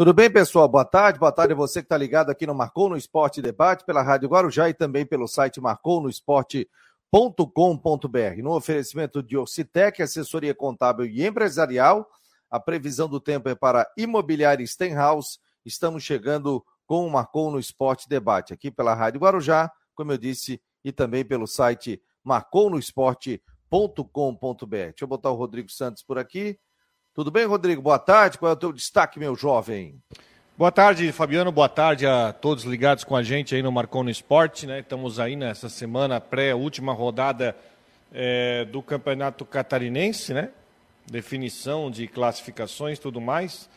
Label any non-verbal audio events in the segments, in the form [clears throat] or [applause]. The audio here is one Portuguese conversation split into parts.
Tudo bem, pessoal? Boa tarde. Boa tarde a você que está ligado aqui no Marcou no Esporte Debate, pela Rádio Guarujá e também pelo site marcounoesporte.com.br. No oferecimento de Ocitec, assessoria contábil e empresarial, a previsão do tempo é para Imobiliária Stenhouse. Estamos chegando com o Marcou no Esporte Debate, aqui pela Rádio Guarujá, como eu disse, e também pelo site marcounoesporte.com.br. Deixa eu botar o Rodrigo Santos por aqui. Tudo bem, Rodrigo? Boa tarde. Qual é o teu destaque, meu jovem? Boa tarde, Fabiano. Boa tarde a todos ligados com a gente aí no Marcou no Esporte. Né? Estamos aí nessa semana pré-última rodada é, do Campeonato Catarinense, né? Definição de classificações tudo mais.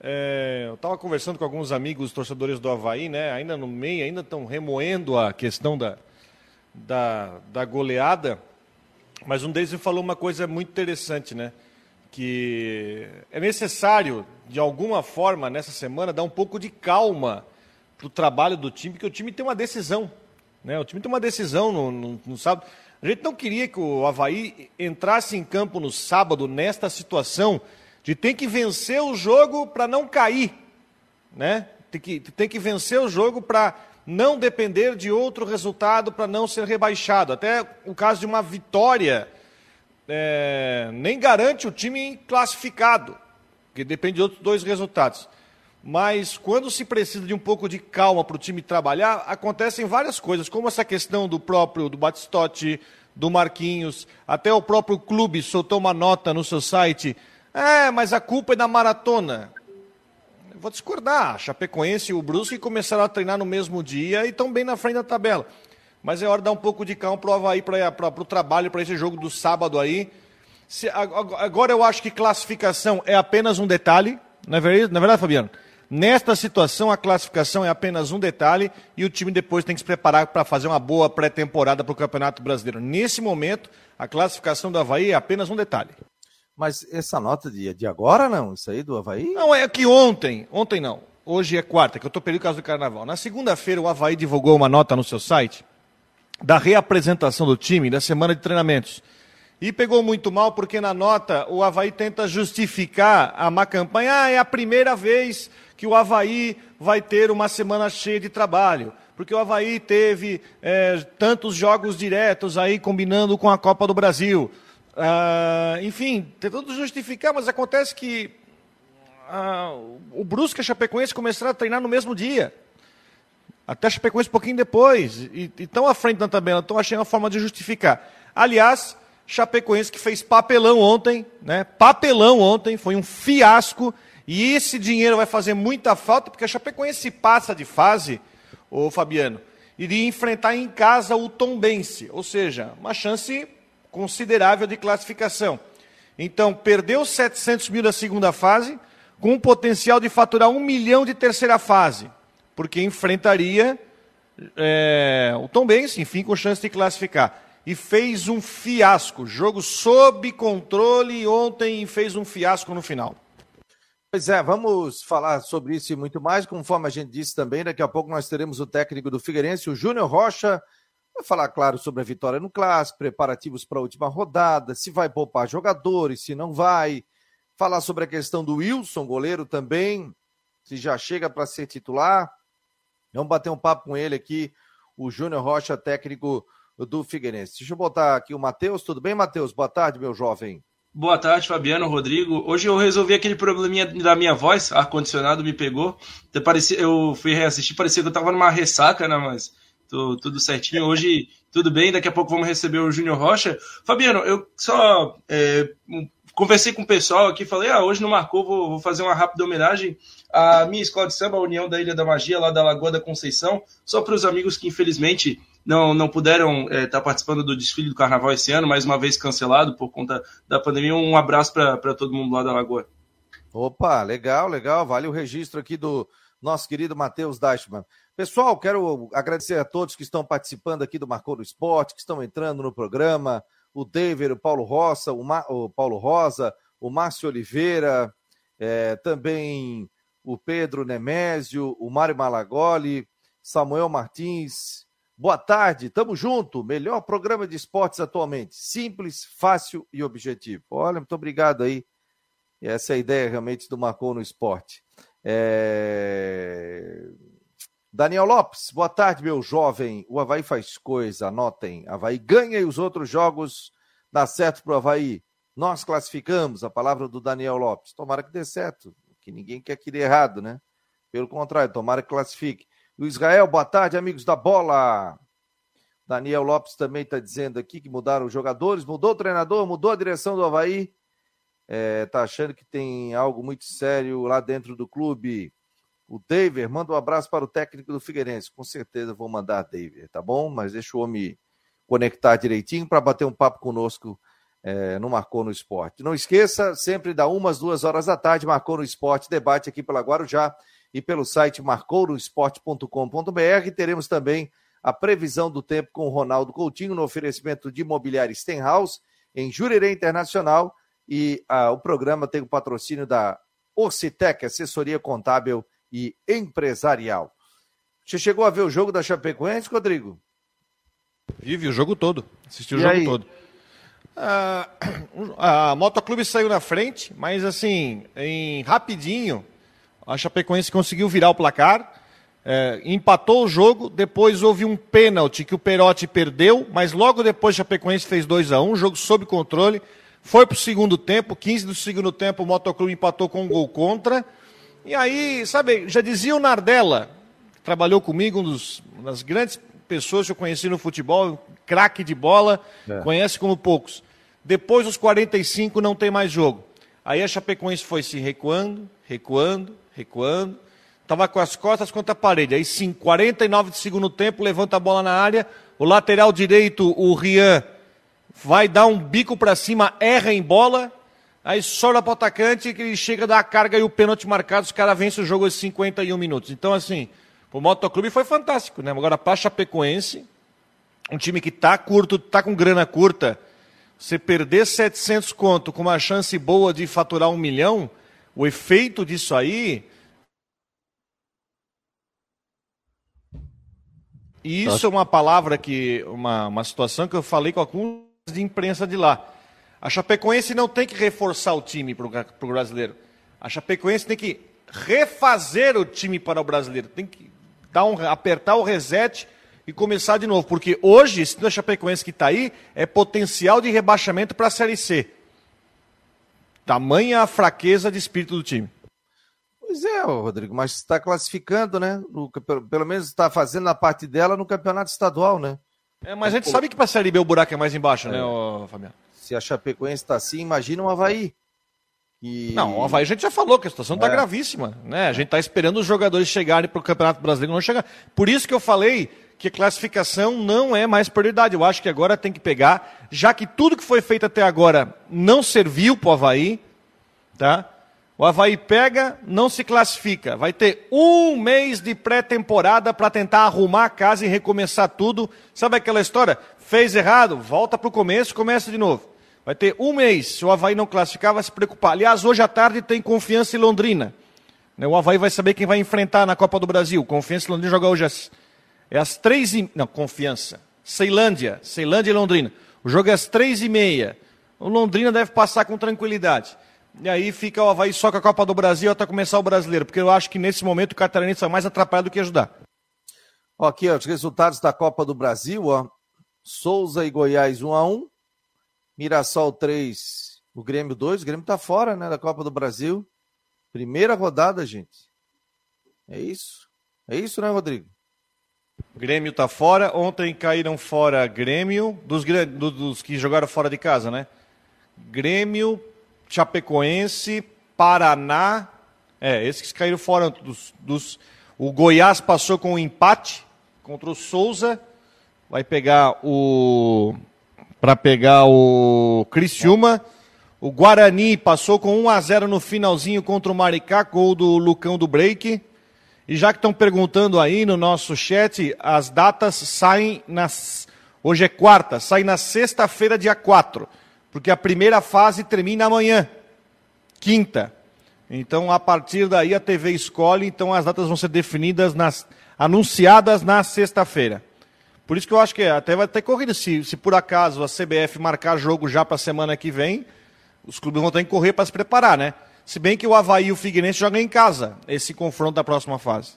É, eu estava conversando com alguns amigos torcedores do Havaí, né? Ainda no meio, ainda estão remoendo a questão da, da, da goleada. Mas um deles me falou uma coisa muito interessante, né? Que é necessário, de alguma forma, nessa semana, dar um pouco de calma para o trabalho do time, porque o time tem uma decisão. Né? O time tem uma decisão no, no, no sábado. A gente não queria que o Havaí entrasse em campo no sábado nesta situação de tem que vencer o jogo para não cair, né? Tem que, tem que vencer o jogo para não depender de outro resultado, para não ser rebaixado. Até o caso de uma vitória é, nem garante o time classificado, porque depende de outros dois resultados. Mas quando se precisa de um pouco de calma para o time trabalhar, acontecem várias coisas, como essa questão do próprio do Batistotti, do Marquinhos, até o próprio clube soltou uma nota no seu site é, mas a culpa é da maratona. Vou discordar. Chapecoense e o Brusque começaram a treinar no mesmo dia e estão bem na frente da tabela. Mas é hora de dar um pouco de calma para o Havaí, para o trabalho, para esse jogo do sábado aí. Se, agora eu acho que classificação é apenas um detalhe. Não é verdade, não é verdade Fabiano? Nesta situação, a classificação é apenas um detalhe e o time depois tem que se preparar para fazer uma boa pré-temporada para o Campeonato Brasileiro. Nesse momento, a classificação do Havaí é apenas um detalhe. Mas essa nota de, de agora, não? Isso aí do Havaí? Não, é que ontem, ontem não, hoje é quarta, que eu estou perdendo o caso do carnaval. Na segunda-feira, o Havaí divulgou uma nota no seu site da reapresentação do time da semana de treinamentos. E pegou muito mal porque na nota o Havaí tenta justificar a má campanha. Ah, é a primeira vez que o Havaí vai ter uma semana cheia de trabalho. Porque o Havaí teve é, tantos jogos diretos aí combinando com a Copa do Brasil. Ah, enfim, tentando justificar, mas acontece que ah, o Brusque e a Chapecoense começaram a treinar no mesmo dia. Até Chapecoense um pouquinho depois. E estão à frente da tabela, estão achando uma forma de justificar. Aliás, Chapecoense que fez papelão ontem, né? Papelão ontem, foi um fiasco. E esse dinheiro vai fazer muita falta, porque a Chapecoense passa de fase, o Fabiano, iria enfrentar em casa o Tombense. Ou seja, uma chance considerável de classificação. Então, perdeu 700 mil da segunda fase, com o potencial de faturar um milhão de terceira fase, porque enfrentaria é, o Tom Benz, enfim, com chance de classificar. E fez um fiasco, jogo sob controle ontem e fez um fiasco no final. Pois é, vamos falar sobre isso e muito mais. Conforme a gente disse também, daqui a pouco nós teremos o técnico do Figueirense, o Júnior Rocha, Vai falar, claro, sobre a vitória no clássico, preparativos para a última rodada, se vai poupar jogadores, se não vai. Falar sobre a questão do Wilson, goleiro também, se já chega para ser titular. Vamos bater um papo com ele aqui, o Júnior Rocha, técnico do Figueirense. Deixa eu botar aqui o Matheus. Tudo bem, Matheus? Boa tarde, meu jovem. Boa tarde, Fabiano, Rodrigo. Hoje eu resolvi aquele probleminha da minha voz, ar-condicionado me pegou. Eu fui reassistir, parecia que eu tava numa ressaca, né? Mas Tô, tudo certinho. Hoje, tudo bem. Daqui a pouco vamos receber o Júnior Rocha. Fabiano, eu só é, conversei com o pessoal aqui, falei, ah, hoje não marcou, vou, vou, fazer uma rápida homenagem à minha escola de samba, a União da Ilha da Magia, lá da Lagoa da Conceição, só para os amigos que infelizmente não, não puderam estar é, tá participando do desfile do carnaval esse ano, mais uma vez cancelado por conta da pandemia. Um abraço para todo mundo lá da Lagoa. Opa, legal, legal. Vale o registro aqui do nosso querido Matheus Deichmann. Pessoal, quero agradecer a todos que estão participando aqui do Marcou no Esporte, que estão entrando no programa, o David, o Paulo Rosa, o, Ma... o Paulo Rosa, o Márcio Oliveira, é, também o Pedro Nemésio, o Mário Malagoli, Samuel Martins. Boa tarde, tamo junto. Melhor programa de esportes atualmente. Simples, fácil e objetivo. Olha, muito obrigado aí. Essa é a ideia realmente do Marcou no Esporte. É... Daniel Lopes, boa tarde, meu jovem. O Havaí faz coisa, anotem. Havaí ganha e os outros jogos dá certo pro Havaí. Nós classificamos, a palavra do Daniel Lopes. Tomara que dê certo, que ninguém quer que dê errado, né? Pelo contrário, tomara que classifique. O Israel, boa tarde, amigos da bola. Daniel Lopes também está dizendo aqui que mudaram os jogadores, mudou o treinador, mudou a direção do Havaí. É, tá achando que tem algo muito sério lá dentro do clube. O David, manda um abraço para o técnico do Figueirense. Com certeza vou mandar, David, tá bom? Mas deixa o homem conectar direitinho para bater um papo conosco é, no Marcou no Esporte. Não esqueça, sempre dá umas duas horas da tarde, Marcou no Esporte, debate aqui pela Guarujá e pelo site marcounoesporte.com.br. Teremos também a previsão do tempo com o Ronaldo Coutinho no oferecimento de imobiliário Stenhouse em Jurerê Internacional e ah, o programa tem o patrocínio da Orcitec, assessoria contábil e empresarial. Você chegou a ver o jogo da Chapecoense, Rodrigo? Vive o jogo todo. Assistiu o jogo aí? todo. Ah, [clears throat] a Motoclube saiu na frente, mas assim, em rapidinho, a Chapecoense conseguiu virar o placar, é, empatou o jogo, depois houve um pênalti que o Perotti perdeu, mas logo depois a Chapecoense fez 2 a 1 um, jogo sob controle, foi para o segundo tempo, 15 do segundo tempo o Motoclube empatou com um gol contra, e aí, sabe, já dizia o Nardella, que trabalhou comigo, um dos, uma das grandes pessoas que eu conheci no futebol, craque de bola, é. conhece como poucos. Depois dos 45 não tem mais jogo. Aí a Chapecoense foi se recuando, recuando, recuando. Estava com as costas contra a parede. Aí sim, 49 de segundo tempo, levanta a bola na área. O lateral direito, o Rian, vai dar um bico para cima, erra em bola. Aí sobra para o atacante, que ele chega dar a carga e o pênalti marcado, os caras vencem o jogo aos 51 minutos. Então, assim, o Motoclube foi fantástico, né? Agora, para Chapecoense, um time que tá curto, tá com grana curta, você perder 700 conto com uma chance boa de faturar um milhão, o efeito disso aí. E isso é uma palavra que, uma, uma situação que eu falei com alguns de imprensa de lá. A Chapecoense não tem que reforçar o time para o brasileiro. A Chapecoense tem que refazer o time para o brasileiro. Tem que dar um, apertar o reset e começar de novo. Porque hoje, esse Chapecoense que está aí é potencial de rebaixamento para a Série C. Tamanha a fraqueza de espírito do time. Pois é, Rodrigo, mas está classificando, né? No, pelo, pelo, menos está fazendo a parte dela no campeonato estadual, né? É, mas a gente sabe que para a Série B o buraco é mais embaixo, né, é. né, Fabiano? Se a Chapecoense está assim, imagina o Havaí. E... Não, o Havaí a gente já falou que a situação está é. gravíssima. Né? A gente está esperando os jogadores chegarem para o Campeonato Brasileiro não chegar. Por isso que eu falei que a classificação não é mais prioridade. Eu acho que agora tem que pegar, já que tudo que foi feito até agora não serviu para o Havaí, tá? O Havaí pega, não se classifica. Vai ter um mês de pré-temporada para tentar arrumar a casa e recomeçar tudo. Sabe aquela história? Fez errado, volta para o começo, começa de novo. Vai ter um mês. Se o Havaí não classificar, vai se preocupar. Aliás, hoje à tarde tem confiança em Londrina. Né, o Havaí vai saber quem vai enfrentar na Copa do Brasil. Confiança em Londrina joga hoje às, é às três e... Não, confiança. Ceilândia. Ceilândia e Londrina. O jogo é às três e meia. O Londrina deve passar com tranquilidade. E aí fica o Havaí só com a Copa do Brasil até começar o brasileiro. Porque eu acho que nesse momento o catarinense vai mais atrapalhar do que ajudar. Aqui, ó, os resultados da Copa do Brasil, ó. Souza e Goiás 1 a 1 Mirassol 3, o Grêmio 2. O Grêmio tá fora, né, da Copa do Brasil. Primeira rodada, gente. É isso. É isso, né, Rodrigo? Grêmio tá fora. Ontem caíram fora Grêmio, dos, dos que jogaram fora de casa, né? Grêmio, Chapecoense, Paraná. É, esses que caíram fora dos, dos. O Goiás passou com um empate contra o Souza. Vai pegar o para pegar o Criciúma. O Guarani passou com 1 a 0 no finalzinho contra o Maricá, gol do Lucão do Break. E já que estão perguntando aí no nosso chat, as datas saem nas. Hoje é quarta, sai na sexta-feira, dia 4. Porque a primeira fase termina amanhã, quinta. Então, a partir daí, a TV escolhe, então as datas vão ser definidas, nas, anunciadas na sexta-feira. Por isso que eu acho que até vai ter corrida. Se, se por acaso a CBF marcar jogo já para a semana que vem, os clubes vão ter que correr para se preparar, né? Se bem que o Havaí e o Figueirense jogam em casa, esse confronto da próxima fase.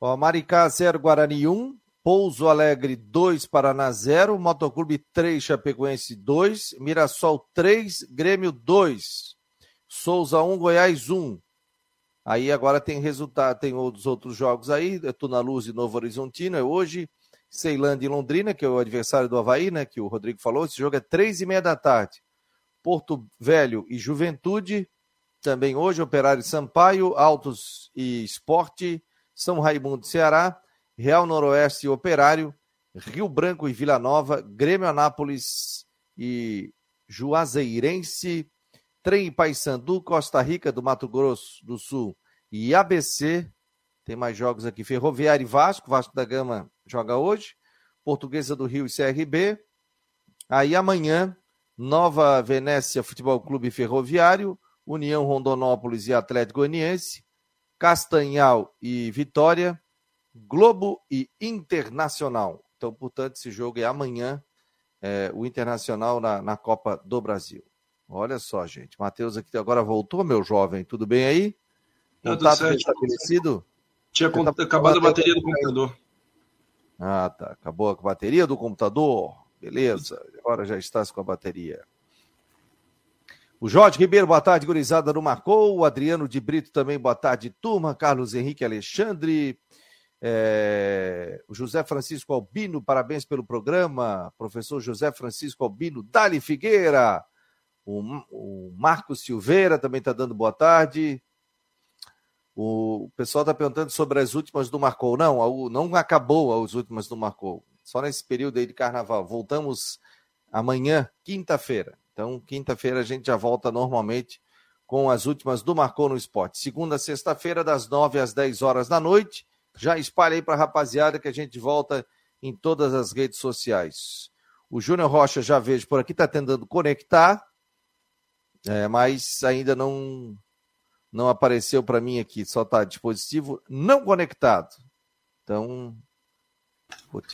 Ó, Maricá 0, Guarani 1, Pouso Alegre 2, Paraná 0, Motoclube 3, Chapecoense 2, Mirassol 3, Grêmio 2, Souza 1, Goiás 1. Aí agora tem resultado, tem os outros jogos aí, é Tuna Luz e Novo Horizontino, é hoje, Ceilândia e Londrina, que é o adversário do Havaí, né, que o Rodrigo falou, esse jogo é três e meia da tarde. Porto Velho e Juventude, também hoje, Operário Sampaio, Altos e Esporte, São Raimundo Ceará, Real Noroeste e Operário, Rio Branco e Vila Nova, Grêmio Anápolis e Juazeirense, Trem Paysandu, Costa Rica do Mato Grosso do Sul e ABC. Tem mais jogos aqui, Ferroviário e Vasco, Vasco da Gama joga hoje, Portuguesa do Rio e CRB. Aí amanhã, Nova Venécia Futebol Clube Ferroviário, União Rondonópolis e Atlético Goianiense, Castanhal e Vitória, Globo e Internacional. Então, portanto, esse jogo é amanhã, é, o Internacional na, na, Copa do Brasil. Olha só, gente. Matheus aqui agora voltou, meu jovem. Tudo bem aí? Contato estabelecido? Tinha tá acabado a bateria do computador. Ah, tá. Acabou a bateria do computador? Beleza. Agora já estás com a bateria. O Jorge Ribeiro, boa tarde, gurizada, não marcou. O Adriano de Brito também, boa tarde, turma. Carlos Henrique Alexandre. É, o José Francisco Albino, parabéns pelo programa. Professor José Francisco Albino, Dali Figueira. O, o Marcos Silveira também está dando boa tarde. O pessoal está perguntando sobre as últimas do Marcou. Não, não acabou as últimas do Marcou. Só nesse período aí de carnaval. Voltamos amanhã, quinta-feira. Então, quinta-feira a gente já volta normalmente com as últimas do Marcou no Esporte. Segunda, sexta-feira, das nove às dez horas da noite. Já espalhe aí para a rapaziada que a gente volta em todas as redes sociais. O Júnior Rocha, já vejo por aqui, está tentando conectar, é, mas ainda não não apareceu para mim aqui, só está dispositivo não conectado. Então,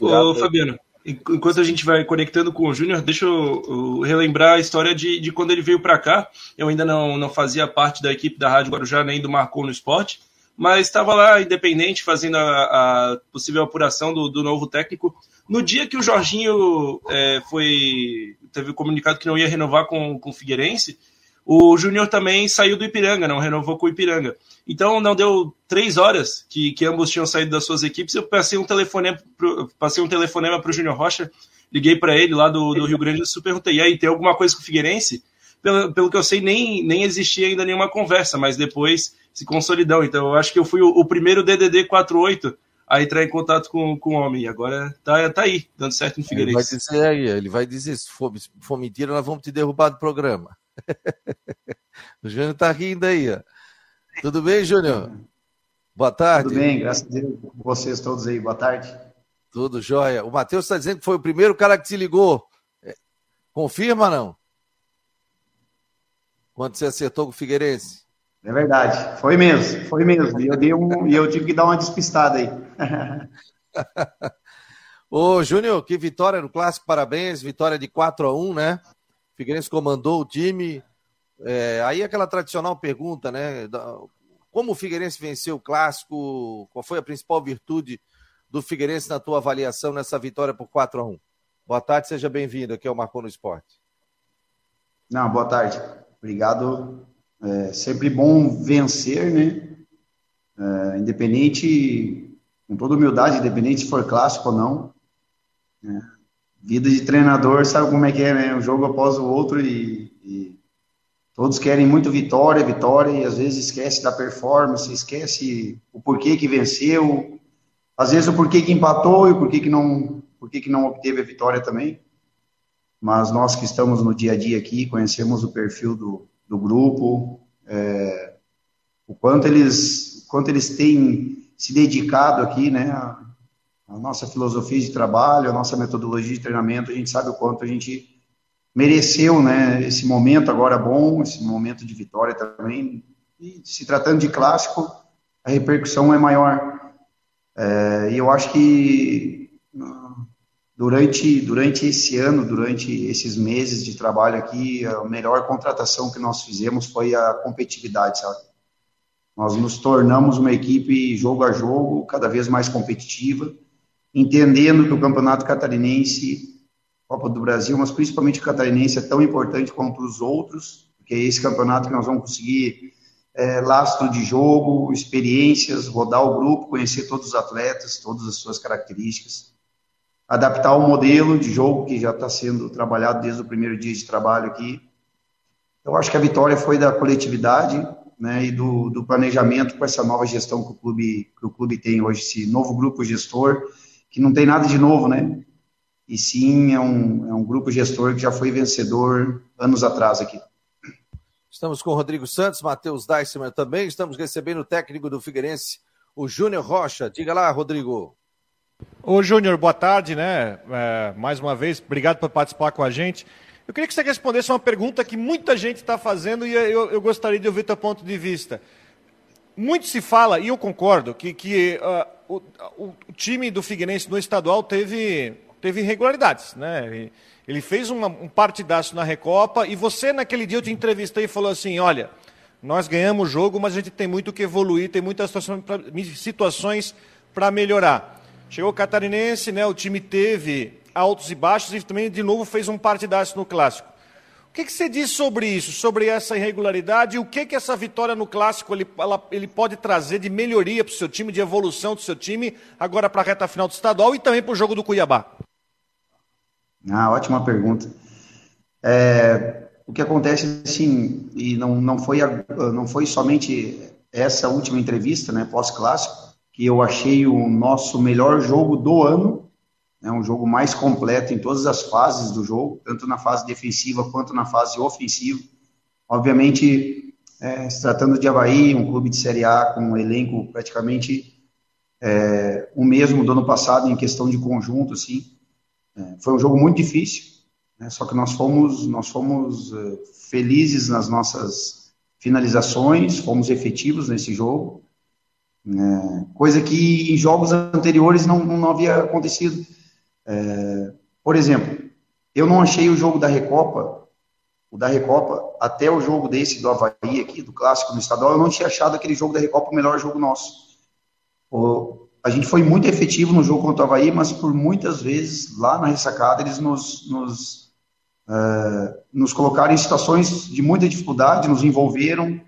Ô, Fabiano, enquanto a gente vai conectando com o Júnior, deixa eu, eu, relembrar a história de, de quando ele veio para cá. Eu ainda não, não fazia parte da equipe da Rádio Guarujá, nem do Marcou no Esporte mas estava lá independente fazendo a, a possível apuração do, do, novo técnico. No dia que o Jorginho é, foi teve comunicado que não ia renovar com, com o Figueirense, o Júnior também saiu do Ipiranga, não renovou com o Ipiranga. Então não deu três horas que, que ambos tinham saído das suas equipes. Eu passei um telefonema pro, passei um telefonema para o Júnior Rocha, liguei para ele lá do, do Rio Grande do Sul, perguntei: e aí, tem alguma coisa com o Figueirense? Pelo, pelo que eu sei, nem, nem existia ainda nenhuma conversa, mas depois se consolidou. Então, eu acho que eu fui o, o primeiro DDD 48 a entrar em contato com, com o homem. E agora tá, tá aí, dando certo no Figueirense. Ele vai dizer aí, ele vai dizer, se for, se for mentira, nós vamos te derrubar do programa. [laughs] o Júnior tá rindo aí, ó. Tudo bem, Júnior? Boa tarde. Tudo bem, graças a Deus. Vocês todos aí, boa tarde. Tudo jóia. O Matheus está dizendo que foi o primeiro cara que te ligou. É, confirma não? Quando você acertou com o Figueirense? É verdade, foi mesmo, foi mesmo. E eu, dei um, e eu tive que dar uma despistada aí. [laughs] Ô, Júnior, que vitória no clássico, parabéns. Vitória de 4 a 1 né? Figueirense comandou o time. É, aí aquela tradicional pergunta, né? Como o Figueirense venceu o clássico? Qual foi a principal virtude do Figueirense na tua avaliação nessa vitória por 4 a 1 Boa tarde, seja bem-vindo aqui ao Marcou no Esporte. Não, boa tarde. Obrigado é sempre bom vencer, né? É, independente, com toda humildade, independente se for clássico ou não. Né? Vida de treinador, sabe como é que é, né? Um jogo após o outro e, e todos querem muito vitória, vitória, e às vezes esquece da performance, esquece o porquê que venceu, às vezes o porquê que empatou e o porquê que não, porquê que não obteve a vitória também. Mas nós que estamos no dia a dia aqui, conhecemos o perfil do, do grupo, é, o quanto eles, quanto eles têm se dedicado aqui, né, a, nossa filosofia de trabalho, a nossa metodologia de treinamento, a gente sabe o quanto a gente mereceu, né, esse momento agora bom, esse momento de vitória também, e se tratando de clássico, a repercussão é maior. É, e eu acho que durante, durante esse ano, durante esses meses de trabalho aqui, a melhor contratação que nós fizemos foi a competitividade, sabe? Nós nos tornamos uma equipe jogo a jogo, cada vez mais competitiva, entendendo que o Campeonato Catarinense, Copa do Brasil, mas principalmente o Catarinense é tão importante quanto os outros, porque é esse campeonato que nós vamos conseguir é, lastro de jogo, experiências, rodar o grupo, conhecer todos os atletas, todas as suas características, adaptar o modelo de jogo que já está sendo trabalhado desde o primeiro dia de trabalho aqui. Eu acho que a vitória foi da coletividade né, e do, do planejamento com essa nova gestão que o clube que o clube tem hoje, esse novo grupo gestor que não tem nada de novo, né? E sim é um, é um grupo gestor que já foi vencedor anos atrás aqui. Estamos com o Rodrigo Santos, Matheus Deisman também. Estamos recebendo o técnico do Figueirense, o Júnior Rocha. Diga lá, Rodrigo. Ô, Júnior, boa tarde, né? É, mais uma vez, obrigado por participar com a gente. Eu queria que você respondesse uma pergunta que muita gente está fazendo e eu, eu, gostaria de ouvir teu ponto de vista. Muito se fala, e eu concordo, que, que uh, o, o, time do Figueirense no estadual teve, teve irregularidades, né? Ele fez uma, um partidaço na Recopa e você, naquele dia, eu te entrevistei e falou assim: olha, nós ganhamos o jogo, mas a gente tem muito que evoluir, tem muitas situações para melhorar. Chegou o Catarinense, né, o time teve altos e baixos e também, de novo, fez um partidaço no Clássico. Que, que você diz sobre isso, sobre essa irregularidade e o que, que essa vitória no Clássico ele, ela, ele pode trazer de melhoria para o seu time, de evolução do seu time, agora para a reta final do estadual e também para o jogo do Cuiabá? Ah, ótima pergunta. É, o que acontece, assim, e não, não, foi, não foi somente essa última entrevista, né, pós-clássico, que eu achei o nosso melhor jogo do ano, né, um jogo mais completo em todas as fases do jogo, tanto na fase defensiva quanto na fase ofensiva. Obviamente, é, se tratando de Havaí, um clube de Série A com um elenco praticamente é, o mesmo do ano passado em questão de conjunto, assim, é, foi um jogo muito difícil, né, só que nós fomos, nós fomos uh, felizes nas nossas finalizações, fomos efetivos nesse jogo, né, coisa que em jogos anteriores não, não havia acontecido. É, por exemplo, eu não achei o jogo da Recopa, o da Recopa, até o jogo desse do Havaí aqui, do Clássico no Estadual, eu não tinha achado aquele jogo da Recopa o melhor jogo nosso. O, a gente foi muito efetivo no jogo contra o Havaí, mas por muitas vezes, lá na ressacada, eles nos, nos, uh, nos colocaram em situações de muita dificuldade, nos envolveram,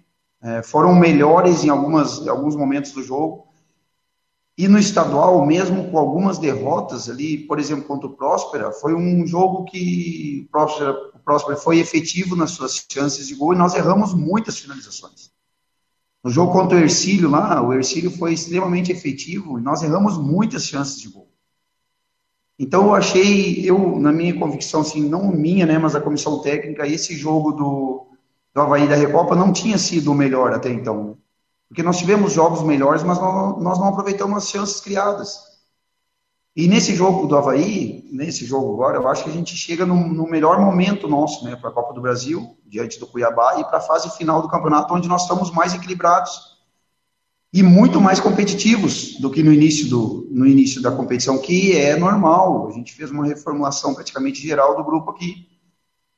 uh, foram melhores em algumas, em alguns momentos do jogo. E no estadual, mesmo com algumas derrotas ali, por exemplo, contra o Próspera, foi um jogo que o Próspera, o Próspera foi efetivo nas suas chances de gol e nós erramos muitas finalizações. No jogo contra o Ercílio lá, o Ercílio foi extremamente efetivo e nós erramos muitas chances de gol. Então eu achei, eu, na minha convicção, assim, não minha, né, mas a comissão técnica, esse jogo do, do Havaí da Recopa não tinha sido o melhor até então. Porque nós tivemos jogos melhores, mas nós, nós não aproveitamos as chances criadas. E nesse jogo do Havaí, nesse jogo agora, eu acho que a gente chega no, no melhor momento nosso, né, para a Copa do Brasil, diante do Cuiabá, e para a fase final do campeonato, onde nós estamos mais equilibrados e muito mais competitivos do que no início, do, no início da competição, que é normal. A gente fez uma reformulação praticamente geral do grupo aqui.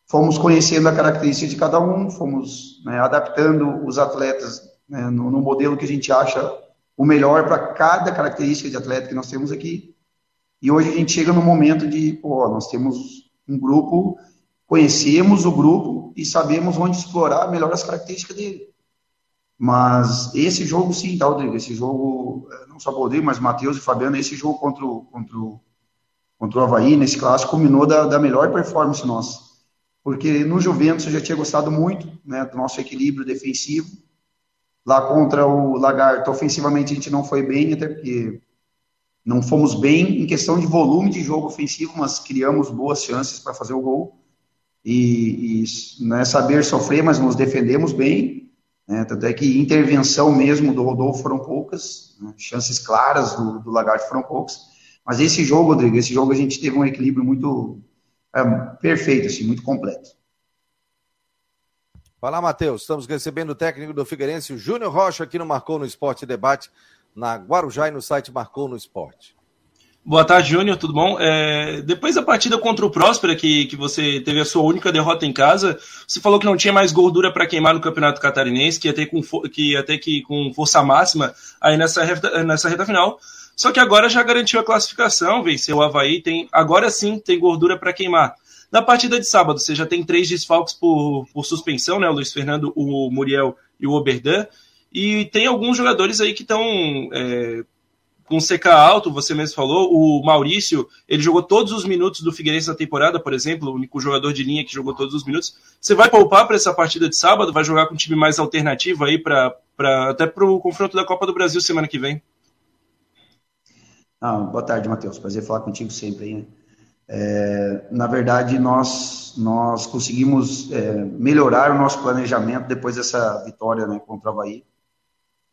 Fomos conhecendo a característica de cada um, fomos né, adaptando os atletas né, no, no modelo que a gente acha o melhor para cada característica de atleta que nós temos aqui. E hoje a gente chega no momento de, pô, nós temos um grupo, conhecemos o grupo e sabemos onde explorar melhor as características dele. Mas esse jogo, sim, tá, Rodrigo? Esse jogo, eh, não só o Rodrigo, mas Matheus e Fabiano, esse jogo contra o, contra o, contra o Havaí, nesse clássico, culminou da, da melhor performance nossa. Porque no Juventus eu já tinha gostado muito né, do nosso equilíbrio defensivo. Lá contra o Lagarto, ofensivamente a gente não foi bem, até porque não fomos bem em questão de volume de jogo ofensivo, mas criamos boas chances para fazer o gol. E, e não é saber sofrer, mas nos defendemos bem. Né? Tanto é que intervenção mesmo do Rodolfo foram poucas, né? chances claras do, do Lagarto foram poucas. Mas esse jogo, Rodrigo, esse jogo a gente teve um equilíbrio muito é, perfeito, assim, muito completo. Fala, Matheus. Estamos recebendo o técnico do Figueirense, o Júnior Rocha, aqui no Marcou no Esporte Debate na Guarujá e no site Marcou no Esporte. Boa tarde, Júnior, tudo bom? É, depois da partida contra o Próspera, que, que você teve a sua única derrota em casa, você falou que não tinha mais gordura para queimar no Campeonato Catarinense, que ia ter, com, que ia ter que com força máxima aí nessa reta, nessa reta final. Só que agora já garantiu a classificação, venceu o Havaí, tem, agora sim tem gordura para queimar. Na partida de sábado, você já tem três desfalques por, por suspensão, né? O Luiz Fernando, o Muriel e o Oberdan. E tem alguns jogadores aí que estão é, com CK alto, você mesmo falou. O Maurício, ele jogou todos os minutos do Figueirense na temporada, por exemplo, o único jogador de linha que jogou todos os minutos. Você vai poupar para essa partida de sábado? Vai jogar com um time mais alternativo aí, pra, pra, até para o confronto da Copa do Brasil semana que vem? Ah, boa tarde, Matheus. Prazer falar contigo sempre aí, né? É, na verdade, nós, nós conseguimos é, melhorar o nosso planejamento depois dessa vitória né, contra o Havaí,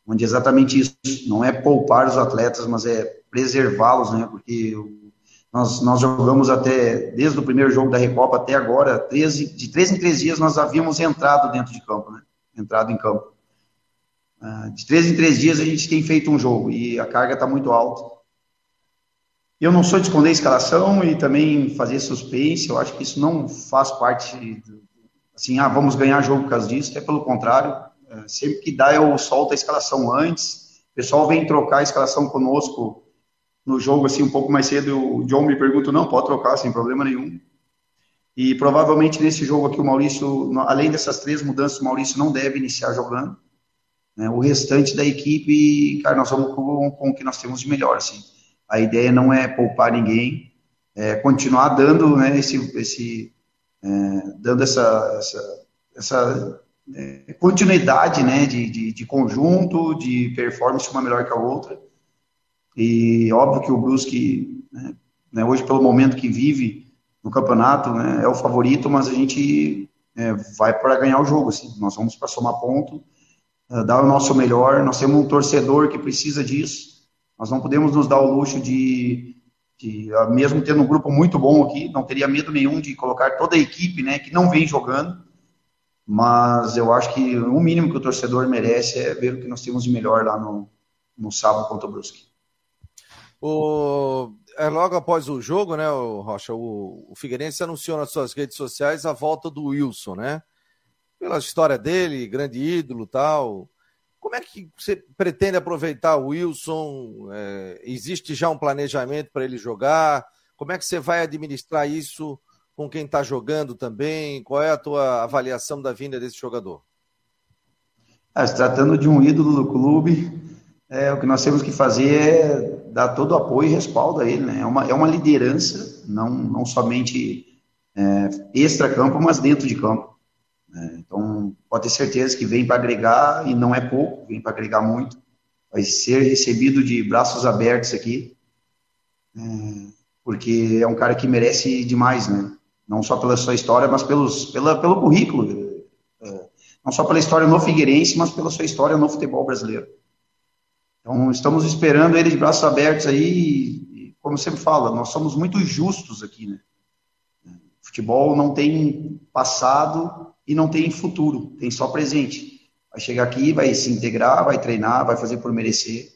onde exatamente isso, não é poupar os atletas, mas é preservá-los, né, porque nós, nós jogamos até, desde o primeiro jogo da Recopa até agora, 13, de três em três dias nós havíamos entrado dentro de campo, né, entrado em campo. Ah, de três em três dias a gente tem feito um jogo e a carga está muito alta. Eu não sou de esconder a escalação e também fazer suspense, eu acho que isso não faz parte, assim, ah, vamos ganhar jogo por causa disso, é pelo contrário, é, sempre que dá eu solto a escalação antes, o pessoal vem trocar a escalação conosco no jogo, assim, um pouco mais cedo, o John me pergunta, não, pode trocar, sem problema nenhum. E provavelmente nesse jogo aqui o Maurício, além dessas três mudanças, o Maurício não deve iniciar jogando. Né? O restante da equipe, cara, nós vamos com, com o que nós temos de melhor, assim a ideia não é poupar ninguém, é continuar dando, né, esse, esse é, dando essa, essa, essa é, continuidade, né, de, de, de, conjunto, de performance uma melhor que a outra. E óbvio que o Brusque, né, né, hoje pelo momento que vive no campeonato, né, é o favorito, mas a gente é, vai para ganhar o jogo, assim. Nós vamos para somar ponto, é, dar o nosso melhor. Nós temos um torcedor que precisa disso. Nós não podemos nos dar o luxo de, de, ah, mesmo tendo um grupo muito bom aqui, não teria medo nenhum de colocar toda a equipe, né, que não vem jogando, mas eu acho que o mínimo que o torcedor merece é ver o que nós temos de melhor lá no, no sábado contra o Brusque. O, é logo após o jogo, né, o Rocha, o, o Figueirense anunciou nas suas redes sociais a volta do Wilson, né? Pela história dele, grande ídolo tal, como é que você pretende aproveitar o Wilson? É, existe já um planejamento para ele jogar? Como é que você vai administrar isso com quem está jogando também? Qual é a tua avaliação da vinda desse jogador? Ah, se tratando de um ídolo do clube, é, o que nós temos que fazer é dar todo o apoio e respaldo a ele. Né? É, uma, é uma liderança, não, não somente é, extra-campo, mas dentro de campo. Né? Então, pode ter certeza que vem para agregar, e não é pouco, vem para agregar muito. Vai ser recebido de braços abertos aqui, é, porque é um cara que merece demais, né? Não só pela sua história, mas pelos, pela, pelo currículo. É, não só pela história no Figueirense, mas pela sua história no futebol brasileiro. Então, estamos esperando ele de braços abertos aí, como sempre fala, nós somos muito justos aqui, né? Futebol não tem passado e não tem futuro, tem só presente. Vai chegar aqui, vai se integrar, vai treinar, vai fazer por merecer.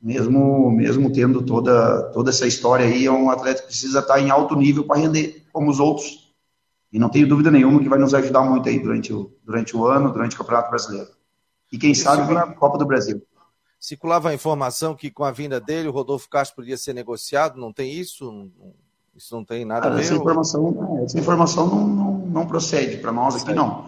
Mesmo, mesmo tendo toda, toda essa história aí, é um atleta que precisa estar em alto nível para render, como os outros. E não tenho dúvida nenhuma que vai nos ajudar muito aí durante o, durante o ano, durante o Campeonato Brasileiro. E quem sabe circulava, Copa do Brasil. Circulava a informação que com a vinda dele o Rodolfo Castro podia ser negociado, não tem isso? Isso não tem nada a ver? Essa informação, essa informação não, não, não procede para nós aqui, não.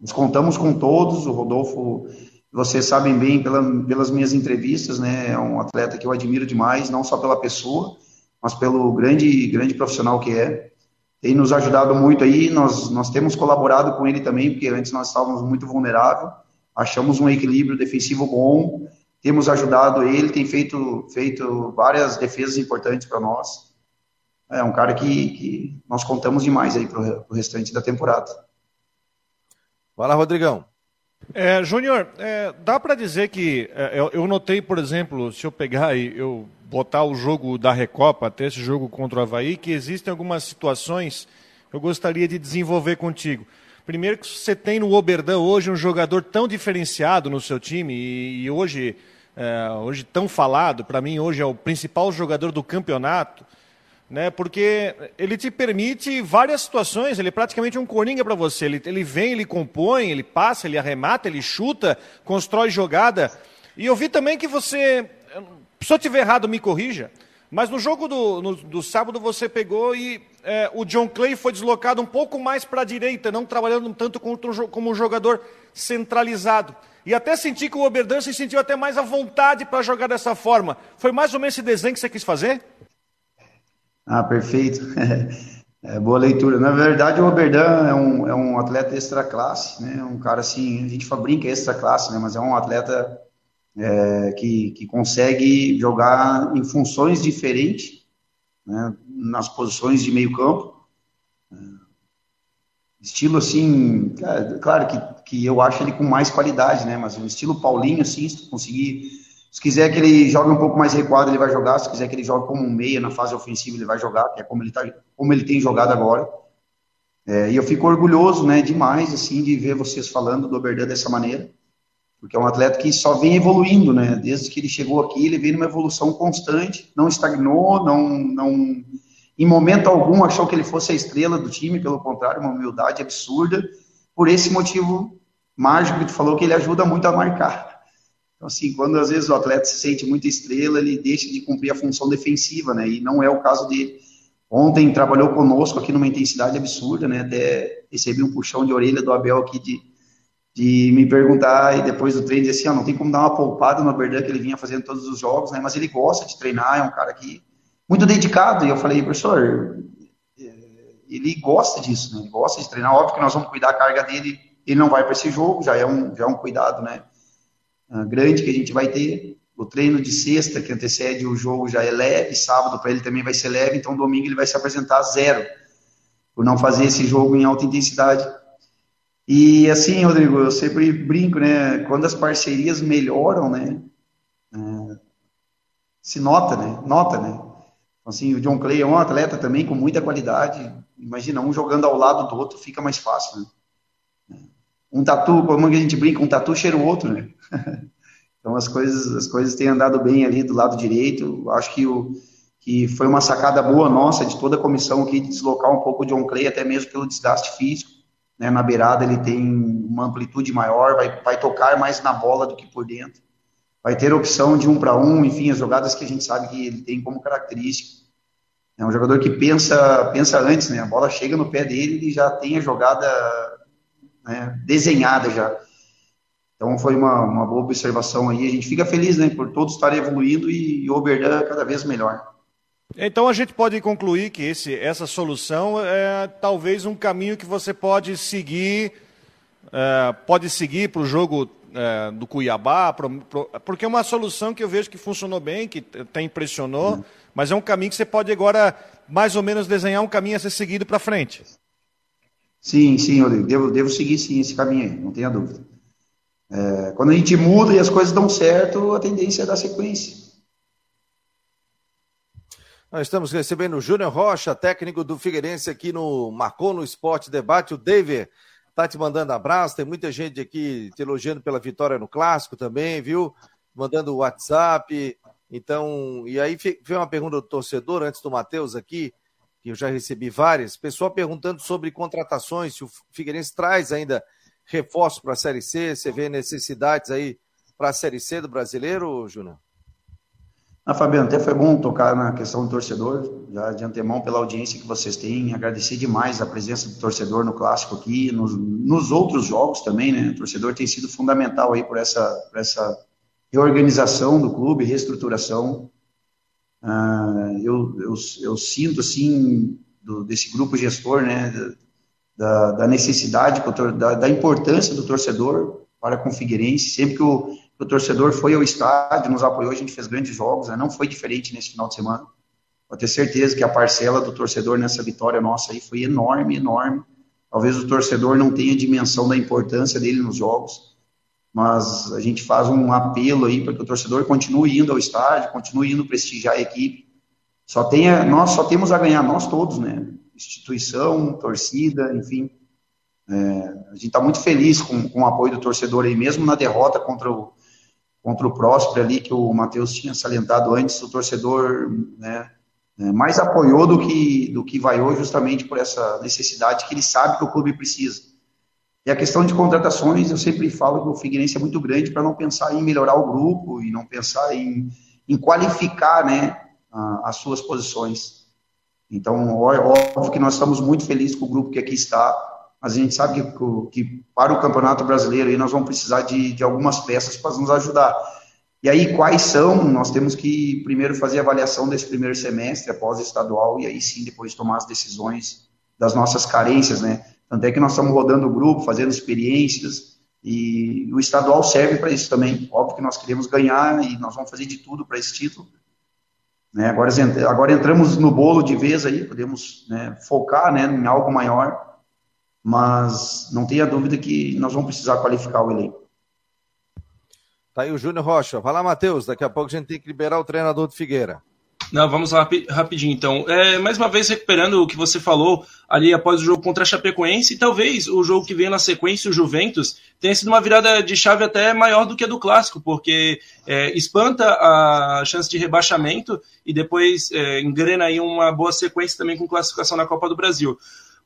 Nós contamos com todos, o Rodolfo, vocês sabem bem pela, pelas minhas entrevistas, né, é um atleta que eu admiro demais, não só pela pessoa, mas pelo grande, grande profissional que é. Tem nos ajudado muito aí, nós, nós temos colaborado com ele também, porque antes nós estávamos muito vulneráveis, achamos um equilíbrio defensivo bom, temos ajudado ele, tem feito, feito várias defesas importantes para nós é um cara que, que nós contamos demais aí para o restante da temporada. Fala, Rodrigão. É, Júnior, é, dá para dizer que é, eu, eu, notei, por exemplo, se eu pegar e eu botar o jogo da Recopa até esse jogo contra o Havaí, que existem algumas situações que eu gostaria de desenvolver contigo. Primeiro que você tem no Oberdan hoje um jogador tão diferenciado no seu time e, e hoje é, hoje tão falado, para mim hoje é o principal jogador do campeonato, né? Porque ele te permite várias situações, ele é praticamente um coringa para você. Ele, ele vem, ele compõe, ele passa, ele arremata, ele chuta, constrói jogada. E eu vi também que você, se eu tiver errado, me corrija, mas no jogo do, no, do sábado você pegou e é, o John Clay foi deslocado um pouco mais para a direita, não trabalhando tanto como, um jogador centralizado. E até senti que o Oberdan se sentiu até mais à vontade para jogar dessa forma. Foi mais ou menos esse desenho que você quis fazer? Ah, perfeito. [laughs] É, boa leitura. Na verdade, o Oberdan é um, é um atleta extra classe, né? Um cara assim, a gente brinca extra classe, né? Mas é um atleta é, que, que consegue jogar em funções diferentes, né? Nas posições de meio campo. Estilo assim, claro que, que eu acho ele com mais qualidade, né? Mas um estilo Paulinho, assim, se conseguir. Se quiser que ele jogue um pouco mais recuado, ele vai jogar. Se quiser que ele jogue como um meia na fase ofensiva, ele vai jogar, que é como ele, tá, como ele tem jogado agora. É, e eu fico orgulhoso, né, demais, assim, de ver vocês falando do Oberdan dessa maneira, porque é um atleta que só vem evoluindo, né? Desde que ele chegou aqui, ele vem numa evolução constante, não estagnou, não, não em momento algum achou que ele fosse a estrela do time, pelo contrário, uma humildade absurda. Por esse motivo mágico que tu falou, que ele ajuda muito a marcar. Então, assim, quando às vezes o atleta se sente muito estrela, ele deixa de cumprir a função defensiva, né? E não é o caso dele. Ontem trabalhou conosco aqui numa intensidade absurda, né? Até recebi um puxão de orelha do Abel aqui de, de me perguntar e depois do treino dizer assim, ó, não tem como dar uma poupada no Aberdan que ele vinha fazendo todos os jogos, né? Mas ele gosta de treinar, é um cara que muito dedicado. E eu falei, professor, é, ele gosta disso, né? Ele gosta de treinar. Óbvio que nós vamos cuidar da carga dele. Ele não vai para esse jogo, já é um, já é um cuidado, né? Ah, grande que a gente vai ter. O treino de sexta, que antecede o jogo, já é leve. Sábado, para ele também vai ser leve. Então, domingo, ele vai se apresentar zero, por não fazer esse jogo em alta intensidade. E assim, Rodrigo, eu sempre brinco, né? Quando as parcerias melhoram, né? É, se nota, né? Nota, né? Assim, o John Clay é um atleta também com muita qualidade. Imagina, um jogando ao lado do outro fica mais fácil, né? Um tatu, como a gente brinca, um tatu cheira o outro, né? [laughs] então as coisas, as coisas têm andado bem ali do lado direito. Acho que, o, que foi uma sacada boa nossa de toda a comissão aqui de deslocar um pouco o John Clay, até mesmo pelo desgaste físico. Né? Na beirada ele tem uma amplitude maior, vai, vai tocar mais na bola do que por dentro vai ter opção de um para um, enfim, as jogadas que a gente sabe que ele tem como característica. É um jogador que pensa, pensa antes, né? A bola chega no pé dele e já tem a jogada né, desenhada já. Então foi uma, uma boa observação aí. A gente fica feliz, né, por todos estarem evoluindo e, e o Oberdan cada vez melhor. Então a gente pode concluir que esse, essa solução é talvez um caminho que você pode seguir, é, pode seguir para o jogo é, do Cuiabá, pro, pro, porque é uma solução que eu vejo que funcionou bem, que até impressionou, uhum. mas é um caminho que você pode agora mais ou menos desenhar um caminho a ser seguido para frente. Sim, sim, Rodrigo, devo, devo seguir sim esse caminho aí, não tenha dúvida. É, quando a gente muda e as coisas dão certo, a tendência é dar sequência. Nós estamos recebendo o Júnior Rocha, técnico do Figueirense aqui no Marcou no Esporte Debate, o David tá te mandando abraço. Tem muita gente aqui te elogiando pela vitória no clássico também, viu? Mandando WhatsApp. Então, e aí veio uma pergunta do torcedor antes do Matheus aqui, que eu já recebi várias. Pessoal perguntando sobre contratações, se o Figueirense traz ainda reforço para a Série C, você vê necessidades aí para a Série C do brasileiro, Júnior? Ah, Fabiano, até foi bom tocar na questão do torcedor, já de antemão pela audiência que vocês têm, agradecer demais a presença do torcedor no clássico aqui, nos, nos outros jogos também, né? O torcedor tem sido fundamental aí por essa, por essa reorganização do clube, reestruturação. Ah, eu, eu, eu, sinto, assim, do, desse grupo gestor, né, da, da necessidade, da, da importância do torcedor para com o Figueirense, sempre que o o torcedor foi ao estádio, nos apoiou, a gente fez grandes jogos, né? não foi diferente nesse final de semana. Pode ter certeza que a parcela do torcedor nessa vitória nossa aí foi enorme, enorme. Talvez o torcedor não tenha dimensão da importância dele nos jogos, mas a gente faz um apelo aí para que o torcedor continue indo ao estádio, continue indo prestigiar a equipe. Só tenha, nós só temos a ganhar, nós todos, né? Instituição, torcida, enfim. É, a gente está muito feliz com, com o apoio do torcedor aí, mesmo na derrota contra o, contra o Próspero ali, que o Matheus tinha salientado antes, o torcedor né, é, mais apoiou do que, do que vaiou justamente por essa necessidade que ele sabe que o clube precisa. E a questão de contratações, eu sempre falo que o Figueirense é muito grande para não pensar em melhorar o grupo e não pensar em, em qualificar né, as suas posições. Então, óbvio que nós estamos muito felizes com o grupo que aqui está, mas a gente sabe que, que para o Campeonato Brasileiro aí nós vamos precisar de, de algumas peças para nos ajudar. E aí, quais são? Nós temos que primeiro fazer a avaliação desse primeiro semestre, após estadual, e aí sim depois tomar as decisões das nossas carências, né? Tanto é que nós estamos rodando o grupo, fazendo experiências, e o estadual serve para isso também. Óbvio que nós queremos ganhar e nós vamos fazer de tudo para esse título. Né? Agora, agora entramos no bolo de vez aí, podemos né, focar né, em algo maior, mas não tenha dúvida que nós vamos precisar qualificar o elenco. Tá aí o Júnior Rocha. Vai lá, Matheus. Daqui a pouco a gente tem que liberar o treinador do Figueira. Não, vamos lá rapidinho então. É, mais uma vez recuperando o que você falou ali após o jogo contra a Chapecoense, e talvez o jogo que vem na sequência, o Juventus, tenha sido uma virada de chave até maior do que a do clássico, porque é, espanta a chance de rebaixamento e depois é, engrena aí uma boa sequência também com classificação na Copa do Brasil.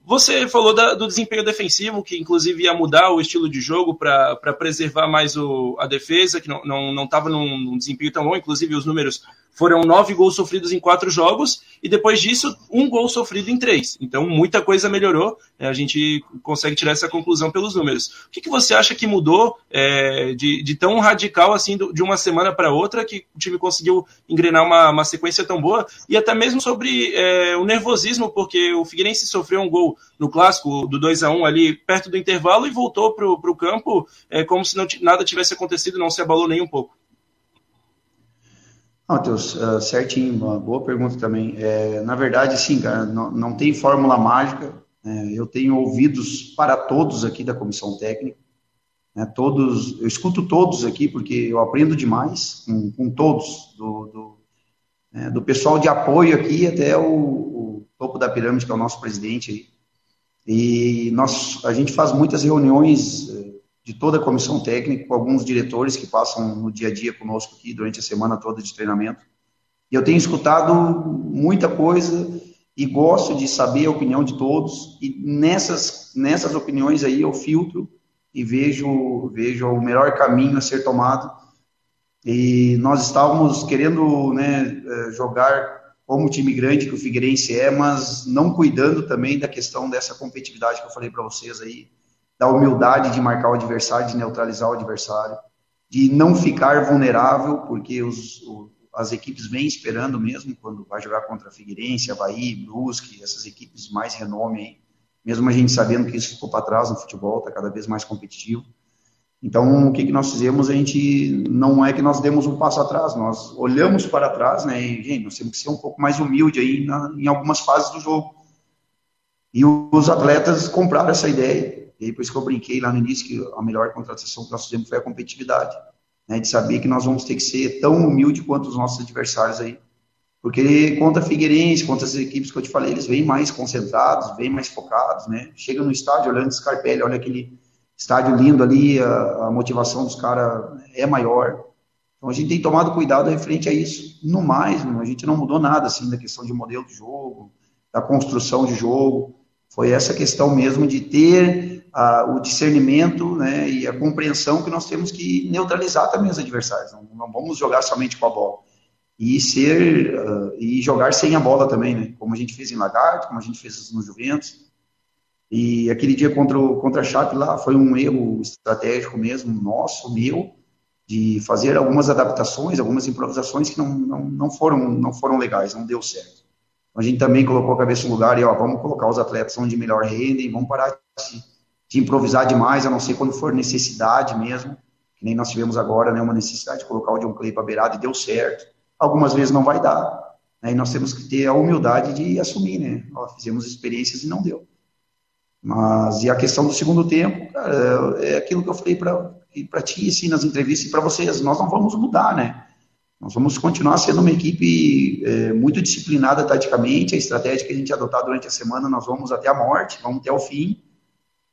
Você falou da, do desempenho defensivo, que inclusive ia mudar o estilo de jogo para preservar mais o, a defesa, que não estava não, num, num, desempenho tão bom, inclusive os números foram nove gols sofridos em quatro jogos, e depois disso, um gol sofrido em três. Então, muita coisa melhorou, né? a gente consegue tirar essa conclusão pelos números. O que, que você acha que mudou é, de, de, tão radical assim, de uma semana para outra, que o time conseguiu engrenar uma, uma sequência tão boa? E até mesmo sobre é, o nervosismo, porque o Figueirense sofreu um gol no clássico do 2 a 1 ali perto do intervalo e voltou para o campo é, como se não, nada tivesse acontecido, não se abalou nem um pouco. Matheus, uh, certinho, uma boa pergunta também. É, na verdade, sim, cara, não, não tem fórmula mágica. É, eu tenho ouvidos para todos aqui da comissão técnica. Né, todos, eu escuto todos aqui porque eu aprendo demais com, com todos, do, do, é, do, pessoal de apoio aqui até o, o, topo da pirâmide, que é o nosso presidente aí. E nós, a gente faz muitas reuniões eh, de toda a comissão técnica, com alguns diretores que passam no dia a dia conosco aqui durante a semana toda de treinamento. E eu tenho escutado muita coisa e gosto de saber a opinião de todos. E nessas, nessas opiniões aí eu filtro e vejo, vejo o melhor caminho a ser tomado. E nós estávamos querendo né, eh, jogar como time grande que o Figueirense é, mas não cuidando também da questão dessa competitividade que eu falei para vocês aí, da humildade de marcar o adversário, de neutralizar o adversário, de não ficar vulnerável, porque os, o, as equipes vêm esperando mesmo quando vai jogar contra a Figueirense, Havaí, Brusque, essas equipes mais renome aí, mesmo a gente sabendo que isso ficou para trás no futebol, está cada vez mais competitivo. Então, o que, que nós fizemos? A gente não é que nós demos um passo atrás, nós olhamos para trás, né? E, gente, nós temos que ser um pouco mais humilde aí na, em algumas fases do jogo. E os atletas compraram essa ideia. E por isso que eu brinquei lá no início que a melhor contratação que nós fizemos foi a competitividade, né? De saber que nós vamos ter que ser tão humilde quanto os nossos adversários aí. Porque contra Figueirense, contra as equipes que eu te falei, eles vêm mais concentrados, vêm mais focados, né? Chega no estádio olhando Scarpelli, olha aquele estádio lindo ali, a, a motivação dos caras é maior. Então a gente tem tomado cuidado referente a isso. No mais, a gente não mudou nada assim da questão de modelo de jogo, da construção de jogo. Foi essa questão mesmo de ter o discernimento né, e a compreensão que nós temos que neutralizar também os adversários. Não, não vamos jogar somente com a bola. E ser uh, e jogar sem a bola também, né? Como a gente fez em Lagarto, como a gente fez no Juventus. E aquele dia contra, o, contra a Chape lá foi um erro estratégico mesmo, nosso, meu, de fazer algumas adaptações, algumas improvisações que não, não, não, foram, não foram legais, não deu certo. A gente também colocou a cabeça no lugar e, ó, vamos colocar os atletas onde melhor rendem, vamos parar de, de improvisar demais, a não ser quando for necessidade mesmo, que nem nós tivemos agora, né, uma necessidade de colocar o John Clay para beirada e deu certo. Algumas vezes não vai dar, né, e nós temos que ter a humildade de assumir, né, ó, fizemos experiências e não deu. Mas, e a questão do segundo tempo, cara, é aquilo que eu falei para ti, assim, nas entrevistas e para vocês, nós não vamos mudar, né? Nós vamos continuar sendo uma equipe é, muito disciplinada taticamente, a estratégia que a gente adotar durante a semana, nós vamos até a morte, vamos até o fim,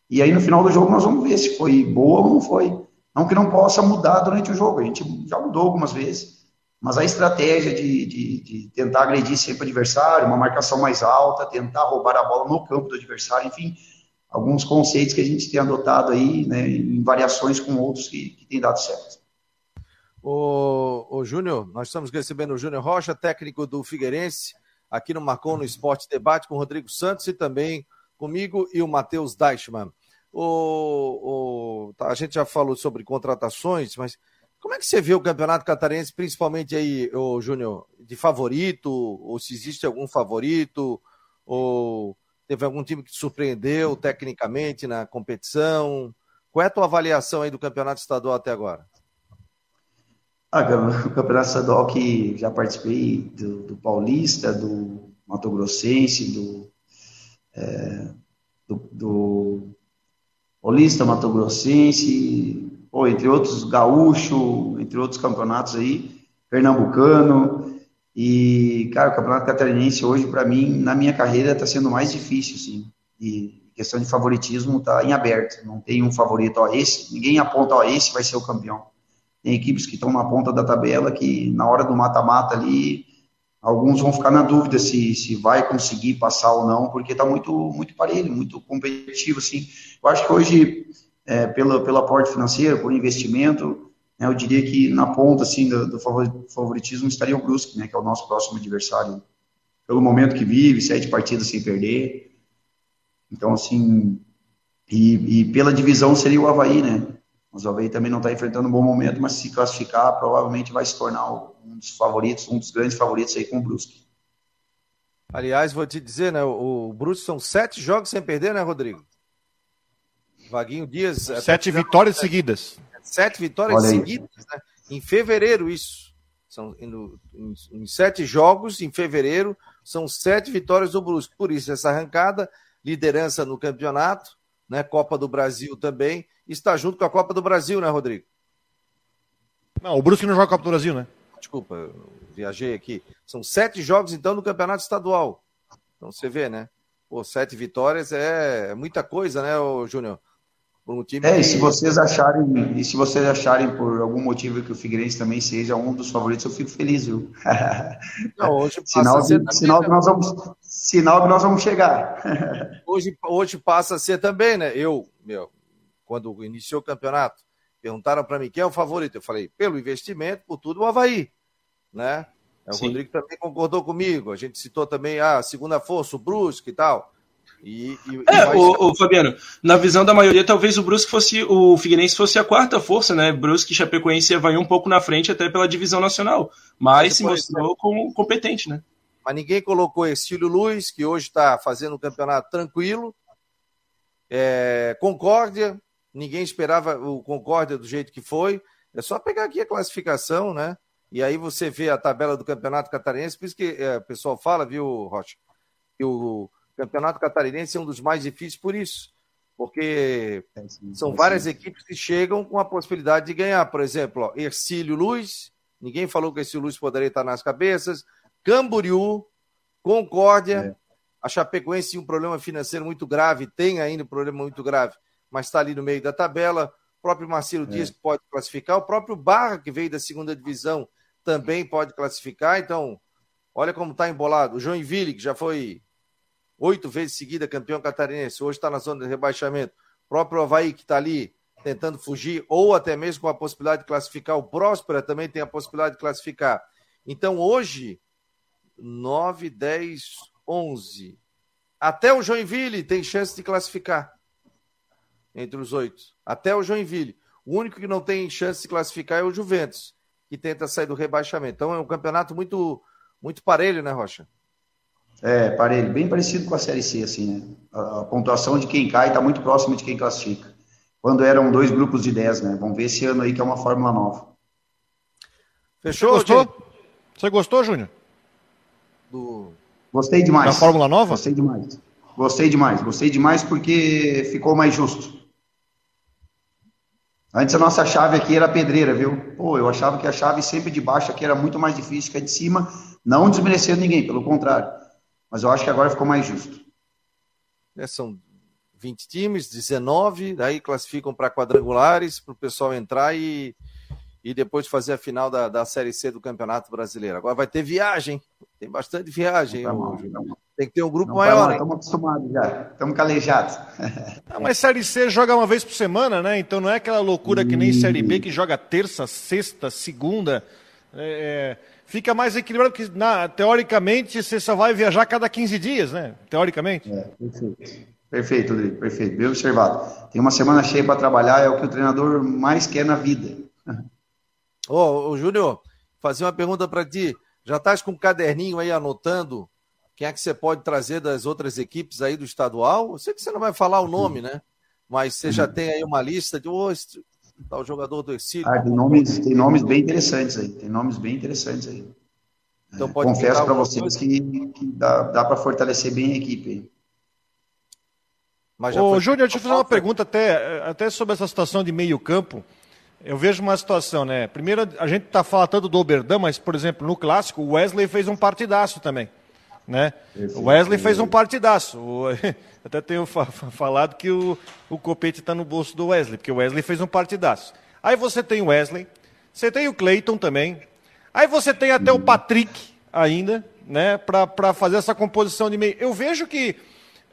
e aí no final do jogo nós vamos ver se foi boa ou não foi. Não que não possa mudar durante o jogo, a gente já mudou algumas vezes, mas a estratégia de, de, de tentar agredir sempre o adversário, uma marcação mais alta, tentar roubar a bola no campo do adversário, enfim, alguns conceitos que a gente tem adotado aí, né, em variações com outros que, que têm dado certo. O, o Júnior, nós estamos recebendo o Júnior Rocha, técnico do Figueirense, aqui no Marcon no Esporte Debate com o Rodrigo Santos e também comigo e o Matheus Deichmann. O, o, tá, a gente já falou sobre contratações, mas como é que você vê o Campeonato Catarinense, principalmente aí, o Júnior, de favorito, ou se existe algum favorito, ou teve algum time que te surpreendeu tecnicamente na competição? Qual é a tua avaliação aí do Campeonato Estadual até agora? Ah, [laughs] o Campeonato Estadual que já participei do, do Paulista, do Mato Grossense, do, é, do, do, Paulista, Mato Grossense, ou entre outros, Gaúcho, entre outros campeonatos aí, Pernambucano. E, cara, o Campeonato Catarinense hoje, para mim, na minha carreira, está sendo mais difícil, assim. E questão de favoritismo está em aberto. Não tem um favorito, ó, esse, ninguém aponta, ó, esse vai ser o campeão. Tem equipes que estão na ponta da tabela que na hora do mata-mata ali, alguns vão ficar na dúvida se, se vai conseguir passar ou não, porque está muito, muito parelho, muito competitivo, assim. Eu acho que hoje, é, pelo, pelo aporte financeiro, por investimento, né, eu diria que na ponta, assim, do, do favoritismo estaria o Brusque, né, que é o nosso próximo adversário, pelo momento que vive, sete partidas sem perder. Então, assim, e, e pela divisão seria o Havaí, né? O Havaí também não está enfrentando um bom momento, mas se classificar, provavelmente vai se tornar um dos favoritos, um dos grandes favoritos aí com o Brusque. Aliás, vou te dizer, né? O, Brusque são sete jogos sem perder, né, Rodrigo? Vaguinho Dias. É, sete tá vitórias seguidas. Sete vitórias seguidas, né? Em fevereiro, isso. São em, em, em, sete jogos, em fevereiro, são sete vitórias do Brusque. Por isso, essa arrancada, liderança no campeonato, né? Copa do Brasil também está junto com a Copa do Brasil, né, Rodrigo? Não, o Brusque não joga a Copa do Brasil, né? Desculpa, viajei aqui. São sete jogos, então, no Campeonato Estadual. Então você vê, né? Pô, sete vitórias é muita coisa, né, Júnior? Um time é, que... e se vocês acharem, e se vocês acharem por algum motivo que o Figueirense também seja um dos favoritos, eu fico feliz, viu? [laughs] Não, hoje [laughs] sinal, de, sinal, que nós vamos, sinal que nós vamos chegar. [laughs] hoje, hoje passa a ser também, né? Eu, meu, quando iniciou o campeonato, perguntaram para mim quem é o favorito. Eu falei, pelo investimento, por tudo, o Havaí. Né? O Sim. Rodrigo também concordou comigo. A gente citou também a segunda força, o Brusque e tal. E, e, é, o, o, Fabiano, na visão da maioria, talvez o Brusque fosse, o Figueirense fosse a quarta força, né? Brusque, Chapecoense Havaí um pouco na frente, até pela divisão nacional. Mas se mostrou como competente, né? Mas ninguém colocou Estílio Luiz, que hoje está fazendo um campeonato tranquilo. É, Concórdia, ninguém esperava o Concórdia do jeito que foi. É só pegar aqui a classificação, né? E aí você vê a tabela do Campeonato Catarinense, por isso que é, o pessoal fala, viu, Rocha? Que o Campeonato Catarinense é um dos mais difíceis por isso. Porque é, sim, são é, várias sim. equipes que chegam com a possibilidade de ganhar. Por exemplo, ó, Ercílio Luz, ninguém falou que Ercílio Luz poderia estar nas cabeças. Camboriú, Concórdia, é. a Chapecoense tinha um problema financeiro muito grave, tem ainda um problema muito grave mas está ali no meio da tabela. O próprio Marcelo é. Dias que pode classificar, o próprio Barra, que veio da segunda divisão, também pode classificar. Então, olha como está embolado. O Joinville, que já foi oito vezes seguida campeão catarinense, hoje está na zona de rebaixamento. O próprio Havaí, que está ali tentando fugir, ou até mesmo com a possibilidade de classificar. O Próspera também tem a possibilidade de classificar. Então, hoje, 9, 10, 11. Até o Joinville tem chance de classificar entre os oito. Até o Joinville. O único que não tem chance de classificar é o Juventus, que tenta sair do rebaixamento. Então é um campeonato muito, muito parelho, né, Rocha? É, parelho. Bem parecido com a Série C, assim, né? A, a pontuação de quem cai está muito próxima de quem classifica. Quando eram dois grupos de dez, né? Vamos ver esse ano aí que é uma fórmula nova. Fechou? Você gostou? Você gostou, Júnior? Do... Gostei demais. Da fórmula nova? Gostei demais. Gostei demais. Gostei demais porque ficou mais justo. Antes a nossa chave aqui era pedreira, viu? Pô, eu achava que a chave sempre de baixo aqui era muito mais difícil que a de cima, não desmerecendo ninguém, pelo contrário. Mas eu acho que agora ficou mais justo. É, são 20 times, 19, daí classificam para quadrangulares, para o pessoal entrar e, e depois fazer a final da, da Série C do Campeonato Brasileiro. Agora vai ter viagem, tem bastante viagem. Tá mal, tá tem que ter um grupo não maior. Estamos acostumados já, estamos calejados. Ah, mas Série C joga uma vez por semana, né? Então não é aquela loucura que nem Série B que joga terça, sexta, segunda. É, é fica mais equilibrado, porque na, teoricamente você só vai viajar cada 15 dias, né? Teoricamente. É, perfeito. Perfeito, Rodrigo, perfeito. Bem observado. Tem uma semana cheia para trabalhar, é o que o treinador mais quer na vida. Ô, ô Júnior, fazer uma pergunta para ti. Já estás com um caderninho aí anotando quem é que você pode trazer das outras equipes aí do estadual? Eu sei que você não vai falar o nome, né? Mas você já tem aí uma lista de oh, tal jogador do Exílio. Ah, tem nomes, tem nomes bem interessantes aí. Tem nomes bem interessantes aí. Então, é, confesso para vocês que, que, dá, dá para fortalecer bem a equipe aí. Mas Ô, Júnior, deixa eu fazer uma pergunta até, até sobre essa situação de meio campo. Eu vejo uma situação, né? Primeiro, a gente está falando do Oberdan, mas, por exemplo, no clássico, o Wesley fez um partidaço também. Né? O Wesley fez um partidaço. [laughs] até tenho falado que o, o copete está no bolso do Wesley, porque o Wesley fez um partidaço. Aí você tem o Wesley, você tem o Cleiton também. Aí você tem até o Patrick ainda, né? Para fazer essa composição de meio. Eu vejo que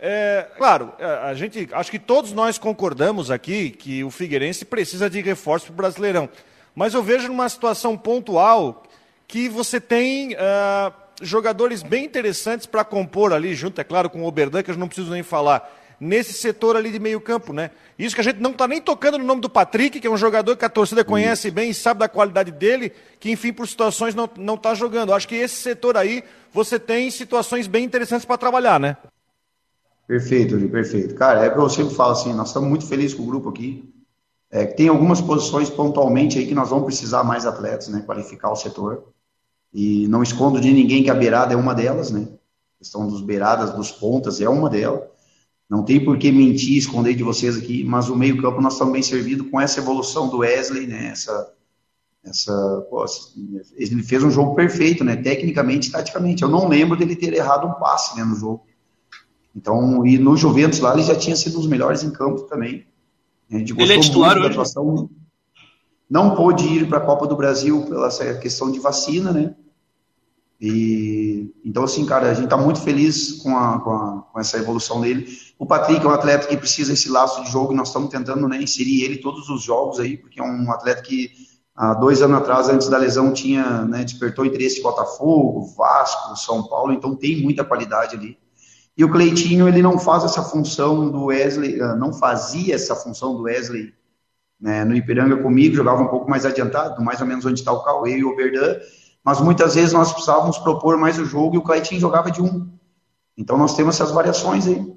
é, claro, é, a gente, acho que todos nós concordamos aqui que o Figueirense precisa de reforço para o Brasileirão. Mas eu vejo numa situação pontual que você tem uh, jogadores bem interessantes para compor ali, junto, é claro, com o Oberdan, que eu não preciso nem falar, nesse setor ali de meio campo, né? Isso que a gente não está nem tocando no nome do Patrick, que é um jogador que a torcida conhece bem e sabe da qualidade dele, que enfim, por situações não está jogando. Acho que esse setor aí, você tem situações bem interessantes para trabalhar, né? Perfeito, Yuri, perfeito. Cara, é o que eu sempre falo assim, nós estamos muito felizes com o grupo aqui. É, tem algumas posições pontualmente aí que nós vamos precisar mais atletas, né? Qualificar o setor. E não escondo de ninguém que a beirada é uma delas, né? A questão dos beiradas, dos pontas é uma delas. Não tem por que mentir, esconder de vocês aqui, mas o meio-campo nós estamos bem servidos com essa evolução do Wesley, né? Essa, essa, pô, ele fez um jogo perfeito, né? Tecnicamente, taticamente. Eu não lembro dele ter errado um passe né, no jogo. Então, e no Juventus lá ele já tinha sido um dos melhores em campo também. A gente ele é titular hoje? atuação. Não pôde ir para a Copa do Brasil pela questão de vacina, né? E então assim, cara, a gente está muito feliz com, a, com, a, com, essa evolução dele. O Patrick é um atleta que precisa esse laço de jogo. Nós estamos tentando né, inserir ele todos os jogos aí, porque é um atleta que há dois anos atrás, antes da lesão, tinha né, despertou interesse de Botafogo, Vasco, São Paulo. Então tem muita qualidade ali. E o Cleitinho, ele não faz essa função do Wesley, ah, não fazia essa função do Wesley né, no Ipiranga comigo, jogava um pouco mais adiantado, mais ou menos onde está o Cauê e o Oberdan, mas muitas vezes nós precisávamos propor mais o jogo e o Cleitinho jogava de um. Então nós temos essas variações aí.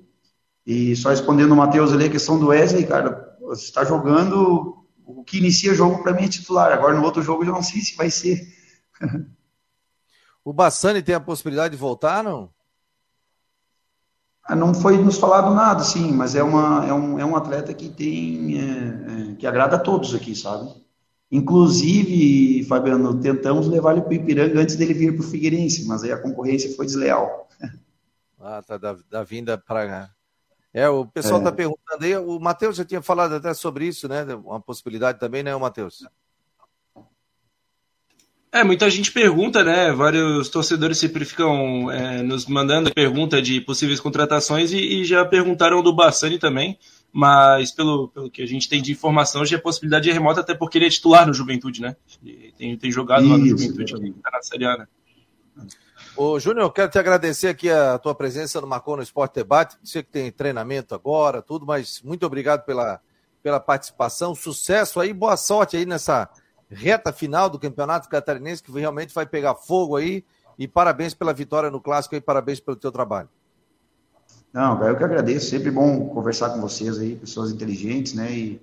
E só respondendo o Matheus ali, a questão do Wesley, cara, você está jogando, o que inicia jogo para mim é titular, agora no outro jogo eu não sei se vai ser. [laughs] o Bassani tem a possibilidade de voltar, não? Não foi nos falado nada, sim, mas é, uma, é, um, é um atleta que tem é, é, que agrada a todos aqui, sabe? Inclusive, Fabiano, tentamos levar ele para o Ipiranga antes dele vir para o Figueirense, mas aí a concorrência foi desleal. [laughs] Ah, tá da, da vinda para. É, o pessoal está é. perguntando aí, o Matheus já tinha falado até sobre isso, né? Uma possibilidade também, né, Matheus? É, muita gente pergunta, né? Vários torcedores sempre ficam é, nos mandando pergunta de possíveis contratações e, e, já perguntaram do Bassani também, mas pelo, pelo que a gente tem de informação, já é possibilidade remota, até porque ele é titular no Juventude, né? Tem, tem jogado Isso, lá no Juventude, que tá na Série A, né? Ô, Júnior, eu quero te agradecer aqui a tua presença no Marcou no Esporte Debate. Você que tem treinamento agora, tudo, mas muito obrigado pela, pela participação. Sucesso aí, boa sorte aí nessa reta final do Campeonato Catarinense, que realmente vai pegar fogo aí. E parabéns pela vitória no Clássico e parabéns pelo teu trabalho. Não, eu que agradeço. Sempre bom conversar com vocês aí, pessoas inteligentes, né? E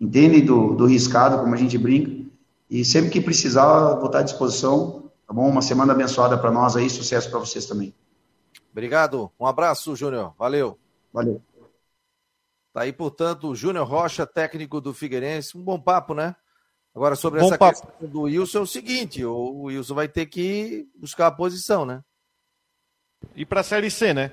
entendem do, do riscado, como a gente brinca. E sempre que precisar, vou estar à disposição. Tá bom? Uma semana abençoada para nós aí, sucesso para vocês também. Obrigado. Um abraço, Júnior. Valeu. Valeu. Tá aí, portanto, o Júnior Rocha, técnico do Figueirense. Um bom papo, né? Agora, sobre Bom essa papo. questão do Wilson, é o seguinte: o Wilson vai ter que buscar a posição, né? E para a Série C, né?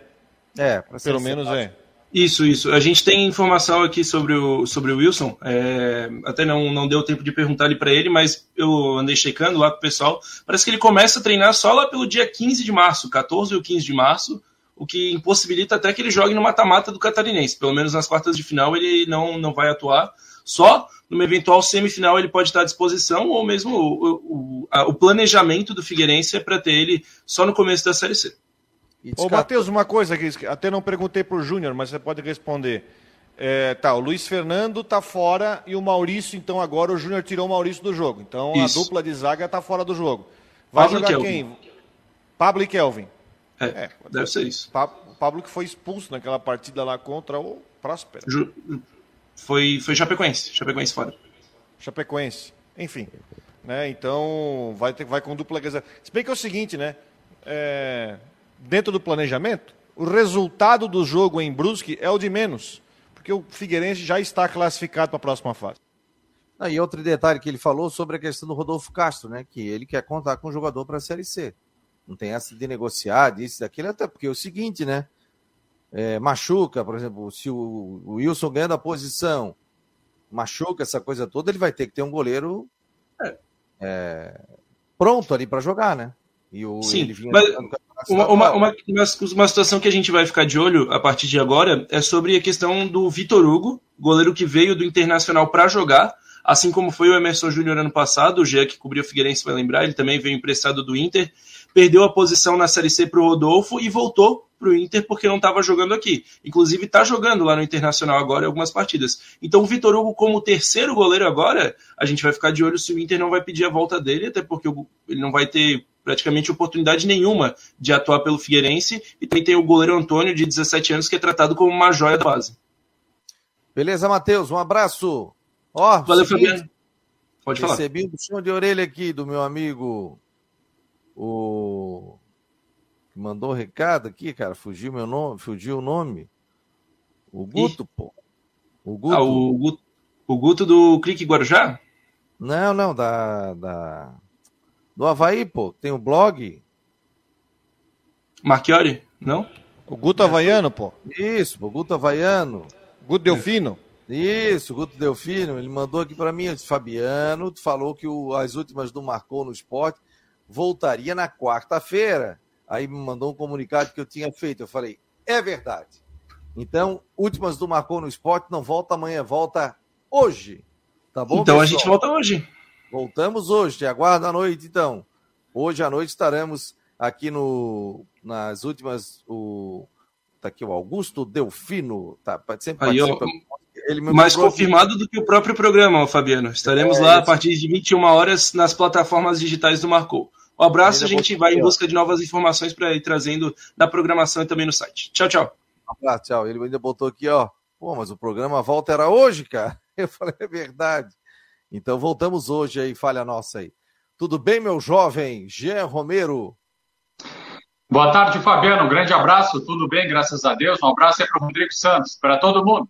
É, para Pelo menos é. Isso, isso. A gente tem informação aqui sobre o, sobre o Wilson. É, até não, não deu tempo de perguntar ali para ele, mas eu andei checando lá com o pessoal. Parece que ele começa a treinar só lá pelo dia 15 de março, 14 ou 15 de março, o que impossibilita até que ele jogue no mata-mata do Catarinense. Pelo menos nas quartas de final ele não, não vai atuar. Só numa eventual semifinal ele pode estar à disposição, ou mesmo o, o, a, o planejamento do Figueirense é para ter ele só no começo da Série C. Ô, Matheus, uma coisa que até não perguntei para o Júnior, mas você pode responder. É, tá, o Luiz Fernando tá fora e o Maurício, então agora o Júnior tirou o Maurício do jogo. Então Isso. a dupla de zaga tá fora do jogo. Vai Pablo jogar quem? Pablo e Kelvin. É, é deve ser isso. Pablo que foi expulso naquela partida lá contra o Próspero. Ju... Foi, foi Chapecoense. Chapecoense fora. Chapecoense. Enfim. Né, então vai, ter, vai com dupla. Se bem que é o seguinte, né? É, dentro do planejamento, o resultado do jogo em Brusque é o de menos, porque o Figueirense já está classificado para a próxima fase. Ah, e outro detalhe que ele falou sobre a questão do Rodolfo Castro, né? Que ele quer contar com o jogador para a Série C. Não tem essa de negociar, disso, daquilo, até porque é o seguinte, né? É, machuca, por exemplo, se o, o Wilson ganha da posição, machuca essa coisa toda, ele vai ter que ter um goleiro é. É, pronto ali para jogar, né? E o, Sim, mas uma, uma, uma, uma, situação que a gente vai ficar de olho a partir de agora é sobre a questão do Vitor Hugo, goleiro que veio do Internacional para jogar, assim como foi o Emerson Júnior ano passado, o Jean que cobriu o Figueirense vai lembrar, ele também veio emprestado do Inter, perdeu a posição na Série C para o Rodolfo e voltou para o Inter porque não estava jogando aqui. Inclusive está jogando lá no Internacional agora em algumas partidas. Então o Vitor Hugo como terceiro goleiro agora, a gente vai ficar de olho se o Inter não vai pedir a volta dele, até porque ele não vai ter praticamente oportunidade nenhuma de atuar pelo Figueirense. E também tem o goleiro Antônio, de 17 anos, que é tratado como uma joia da base. Beleza, Matheus, um abraço. Ó, Valeu, Fabiano. Pode falar. Recebi um puxão de orelha aqui do meu amigo, o que mandou o um recado aqui, cara, fugiu meu nome, fugiu o nome. O Guto, Ih. pô. O Guto. Ah, o Guto, o Guto do Clique Guarujá? Não, não, da, da do Havaí, pô. Tem o blog. Marchiori? Não? O Guto Havaiano, pô. Isso, o Guto Havaiano. Guto Delfino. Isso, o Guto Delfino. Ele mandou aqui para mim, disse, Fabiano, falou que o, as últimas do Marcou no Esporte voltaria na quarta-feira. Aí me mandou um comunicado que eu tinha feito. Eu falei, é verdade. Então, últimas do Marcou no Esporte não volta amanhã, volta hoje. Tá bom? Então pessoal? a gente volta hoje. Voltamos hoje, te aguardo à noite, então. Hoje à noite estaremos aqui no, nas últimas. O, tá aqui o Augusto Delfino, tá, sempre Aí, participa. Mais confirmado aqui. do que o próprio programa, Fabiano. Estaremos é, lá a partir de 21 horas nas plataformas digitais do Marcou. Um abraço, a gente vai em busca de novas informações para ir trazendo na programação e também no site. Tchau, tchau. Um abraço, tchau. Ele ainda botou aqui, ó. Pô, mas o programa volta era hoje, cara. [laughs] Eu falei, é verdade. Então voltamos hoje aí, falha nossa aí. Tudo bem, meu jovem Jean Romero? Boa tarde, Fabiano. Um grande abraço. Tudo bem, graças a Deus. Um abraço aí para o Rodrigo Santos, para todo mundo.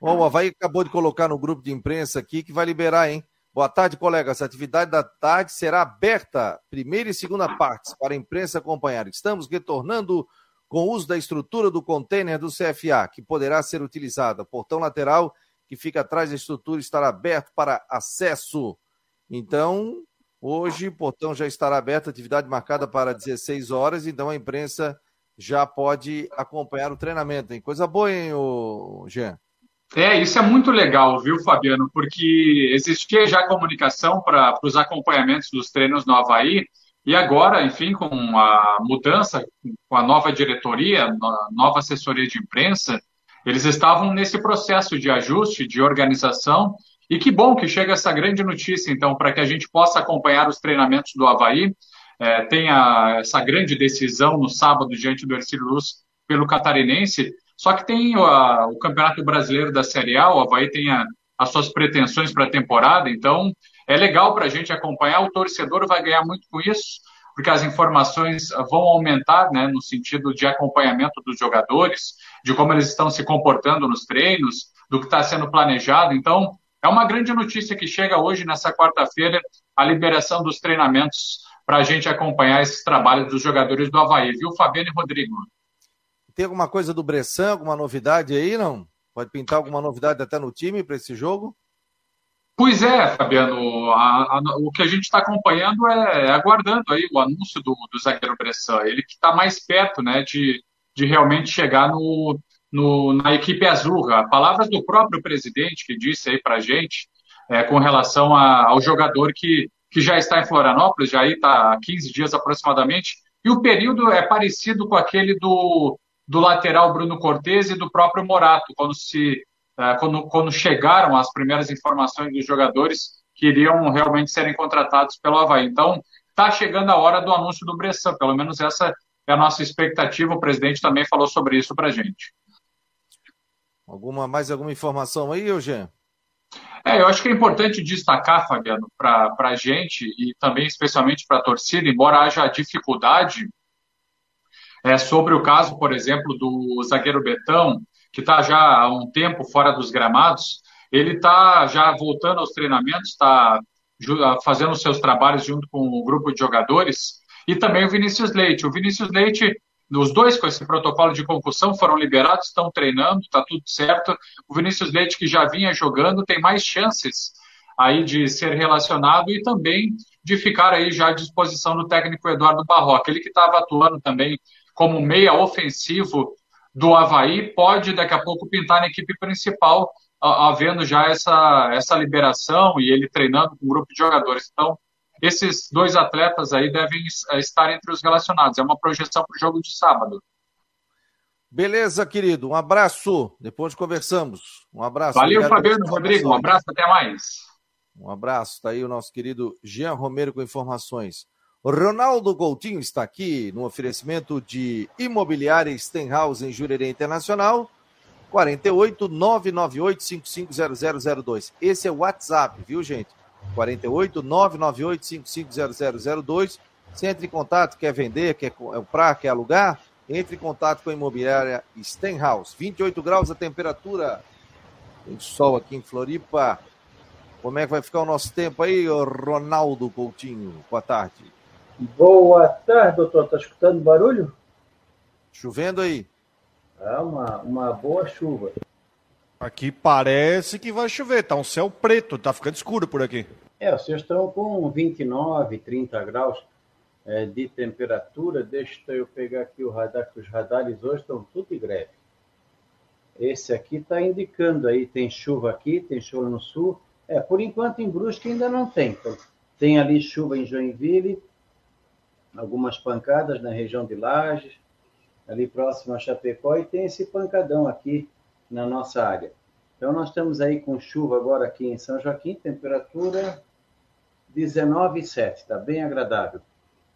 Bom, o Havaí acabou de colocar no grupo de imprensa aqui que vai liberar, hein? Boa tarde, colegas. A atividade da tarde será aberta, primeira e segunda partes, para a imprensa acompanhar. Estamos retornando com o uso da estrutura do container do CFA, que poderá ser utilizada. Portão lateral que fica atrás da estrutura estará aberto para acesso. Então, hoje o portão já estará aberto, atividade marcada para 16 horas, então a imprensa já pode acompanhar o treinamento. Hein? Coisa boa, hein, Jean? É, isso é muito legal, viu, Fabiano? Porque existia já comunicação para os acompanhamentos dos treinos no Havaí, e agora, enfim, com a mudança, com a nova diretoria, nova assessoria de imprensa, eles estavam nesse processo de ajuste, de organização, e que bom que chega essa grande notícia, então, para que a gente possa acompanhar os treinamentos do Havaí. É, tenha essa grande decisão no sábado diante do Ercílio Luz pelo Catarinense. Só que tem a, o Campeonato Brasileiro da Série A, o Havaí tem a, as suas pretensões para a temporada, então é legal para a gente acompanhar. O torcedor vai ganhar muito com isso, porque as informações vão aumentar né, no sentido de acompanhamento dos jogadores de como eles estão se comportando nos treinos, do que está sendo planejado. Então, é uma grande notícia que chega hoje, nessa quarta-feira, a liberação dos treinamentos para a gente acompanhar esses trabalhos dos jogadores do Havaí, viu, Fabiano e Rodrigo? Tem alguma coisa do Bressan, alguma novidade aí, não? Pode pintar alguma novidade até no time para esse jogo? Pois é, Fabiano, a, a, o que a gente está acompanhando é, é, aguardando aí o anúncio do, do zagueiro Bressan, ele que está mais perto né, de, de realmente chegar no, no, na equipe azul. Palavras do próprio presidente que disse aí para a gente é, com relação a, ao jogador que, que já está em Florianópolis, já está há 15 dias aproximadamente, e o período é parecido com aquele do, do lateral Bruno Cortes e do próprio Morato, quando se é, quando, quando chegaram as primeiras informações dos jogadores que iriam realmente serem contratados pelo Havaí. Então, está chegando a hora do anúncio do Bressan, pelo menos essa é a nossa expectativa. O presidente também falou sobre isso para a gente. Alguma, mais alguma informação aí, Eugênio? É, eu acho que é importante destacar, Fabiano, para a gente e também especialmente para a torcida, embora haja dificuldade é, sobre o caso, por exemplo, do zagueiro Betão, que está já há um tempo fora dos gramados, ele está já voltando aos treinamentos, está fazendo seus trabalhos junto com o grupo de jogadores, e também o Vinícius Leite. O Vinícius Leite, os dois com esse protocolo de concussão foram liberados, estão treinando, está tudo certo. O Vinícius Leite, que já vinha jogando, tem mais chances aí de ser relacionado e também de ficar aí já à disposição do técnico Eduardo Barroca. Ele que estava atuando também como meia ofensivo do Havaí pode daqui a pouco pintar na equipe principal, havendo já essa, essa liberação e ele treinando com um grupo de jogadores. Então, esses dois atletas aí devem estar entre os relacionados. É uma projeção para o jogo de sábado. Beleza, querido. Um abraço. Depois conversamos. Um abraço. Valeu, Fabiano Rodrigo. Um abraço, até mais. Um abraço. Está aí o nosso querido Jean Romero com informações. Ronaldo Coutinho está aqui no oferecimento de Imobiliária Stenhouse em Jurerê Internacional, 48 998 550002. Esse é o WhatsApp, viu, gente? 48 998 550002. Você entra em contato, quer vender, quer comprar, quer alugar, entre em contato com a Imobiliária Stenhouse. 28 graus a temperatura. Tem sol aqui em Floripa. Como é que vai ficar o nosso tempo aí, Ronaldo Coutinho? Boa tarde. Boa tarde, doutor. Está escutando barulho? Chovendo aí. É uma, uma boa chuva. Aqui parece que vai chover, tá um céu preto, tá ficando escuro por aqui. É, vocês estão com 29, 30 graus é, de temperatura. Deixa eu pegar aqui o radar, que os radares hoje estão tudo em greve. Esse aqui está indicando aí, tem chuva aqui, tem chuva no sul. É, por enquanto em Brusque ainda não tem. Então, tem ali chuva em Joinville, algumas pancadas na região de Lages, ali próximo a Chapecó, e tem esse pancadão aqui na nossa área. Então, nós estamos aí com chuva agora aqui em São Joaquim, temperatura 19,7, está bem agradável.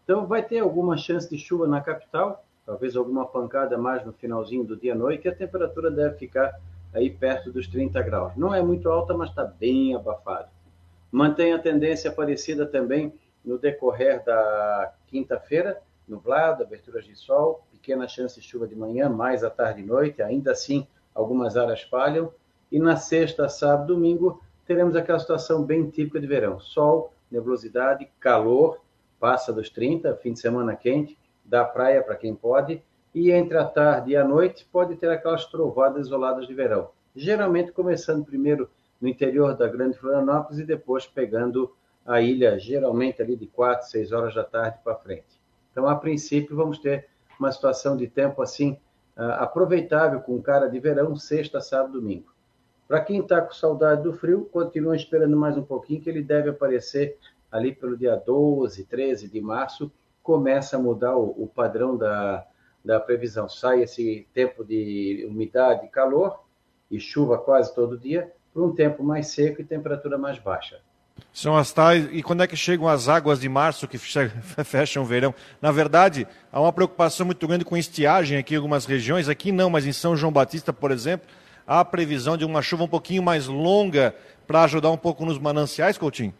Então, vai ter alguma chance de chuva na capital, talvez alguma pancada mais no finalzinho do dia à noite, e a temperatura deve ficar aí perto dos 30 graus. Não é muito alta, mas está bem abafado. Mantém a tendência parecida também no decorrer da quinta-feira, nublado, aberturas de sol, pequena chance de chuva de manhã, mais à tarde e noite, ainda assim algumas áreas falham. E na sexta, sábado, domingo, teremos aquela situação bem típica de verão: sol, nebulosidade, calor, passa dos 30, fim de semana quente, da praia para quem pode, e entre a tarde e a noite pode ter aquelas trovadas isoladas de verão. Geralmente começando primeiro no interior da Grande Florianópolis e depois pegando a ilha geralmente ali de 4, 6 horas da tarde para frente. Então, a princípio, vamos ter uma situação de tempo assim ah, aproveitável com cara de verão, sexta, sábado, domingo. Para quem está com saudade do frio, continua esperando mais um pouquinho, que ele deve aparecer ali pelo dia 12, 13 de março, começa a mudar o, o padrão da, da previsão. Sai esse tempo de umidade calor e chuva quase todo dia, para um tempo mais seco e temperatura mais baixa. São as tais. E quando é que chegam as águas de março que [laughs] fecham o verão? Na verdade, há uma preocupação muito grande com estiagem aqui em algumas regiões. Aqui não, mas em São João Batista, por exemplo, há a previsão de uma chuva um pouquinho mais longa para ajudar um pouco nos mananciais, Coutinho?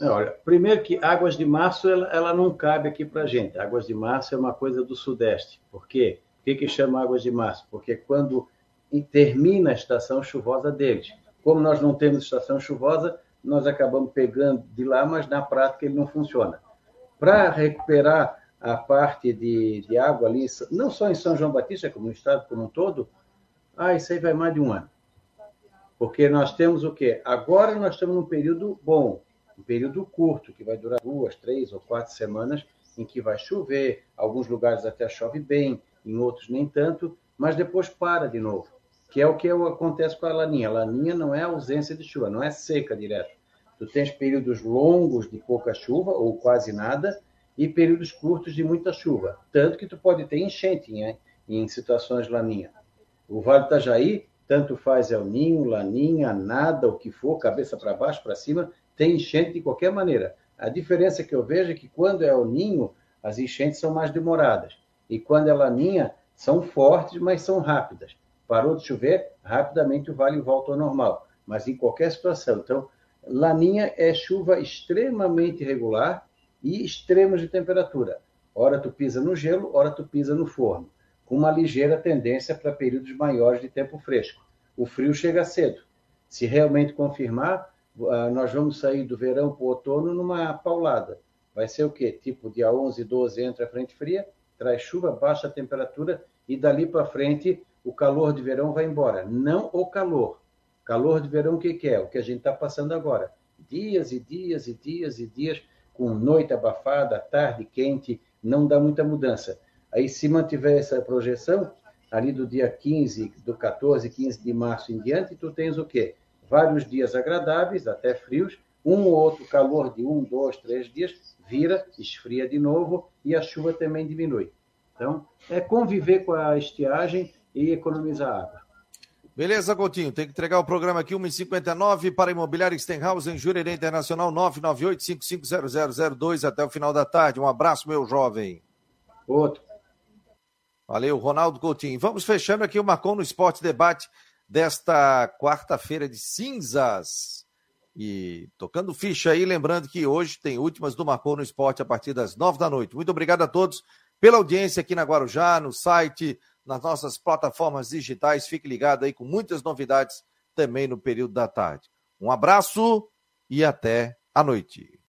É, olha, primeiro que águas de março ela, ela não cabe aqui para gente. Águas de março é uma coisa do sudeste. Por quê? Por que, que chama águas de março? Porque quando termina a estação chuvosa deles. Como nós não temos estação chuvosa, nós acabamos pegando de lá, mas na prática ele não funciona. Para recuperar a parte de, de água ali, não só em São João Batista, como no estado como um todo, ah, isso aí vai mais de um ano. Porque nós temos o quê? Agora nós estamos num período bom, um período curto, que vai durar duas, três ou quatro semanas, em que vai chover, alguns lugares até chove bem, em outros nem tanto, mas depois para de novo, que é o que acontece com a laninha. Laninha não é ausência de chuva, não é seca direto. Tu tens períodos longos de pouca chuva, ou quase nada, e períodos curtos de muita chuva. Tanto que tu pode ter enchente em, em situações laninha. O Vale do Itajaí, tanto faz El Ninho, Laninha, nada, o que for, cabeça para baixo, para cima, tem enchente de qualquer maneira. A diferença que eu vejo é que quando é o ninho, as enchentes são mais demoradas. E quando é laninha, são fortes, mas são rápidas. Parou de chover, rapidamente o vale volta ao normal. Mas em qualquer situação. Então, laninha é chuva extremamente regular e extremos de temperatura. Ora tu pisa no gelo, ora tu pisa no forno, com uma ligeira tendência para períodos maiores de tempo fresco. O frio chega cedo. Se realmente confirmar, ah, nós vamos sair do verão para o outono numa paulada. Vai ser o quê? Tipo, dia 11, 12 entra a frente fria, traz chuva, baixa a temperatura e dali para frente o calor de verão vai embora. Não o calor. Calor de verão o que, que é? O que a gente está passando agora. Dias e dias e dias e dias com noite abafada, tarde quente, não dá muita mudança. Aí se mantiver essa projeção, ali do dia 15, do 14, 15 de março em diante, tu tens o quê? vários dias agradáveis, até frios, um ou outro calor de um, dois, três dias, vira, esfria de novo e a chuva também diminui. Então, é conviver com a estiagem e economizar água. Beleza, Coutinho. Tem que entregar o programa aqui, 1h59 para Imobiliário Stenhouse, em Jurerê Internacional, 998-550002 até o final da tarde. Um abraço, meu jovem. Outro. Valeu, Ronaldo Coutinho. Vamos fechando aqui o Marcon no Esporte Debate desta quarta-feira de cinzas. E tocando ficha aí, lembrando que hoje tem últimas do Marcou no Esporte a partir das nove da noite. Muito obrigado a todos pela audiência aqui na Guarujá, no site, nas nossas plataformas digitais. Fique ligado aí com muitas novidades também no período da tarde. Um abraço e até a noite.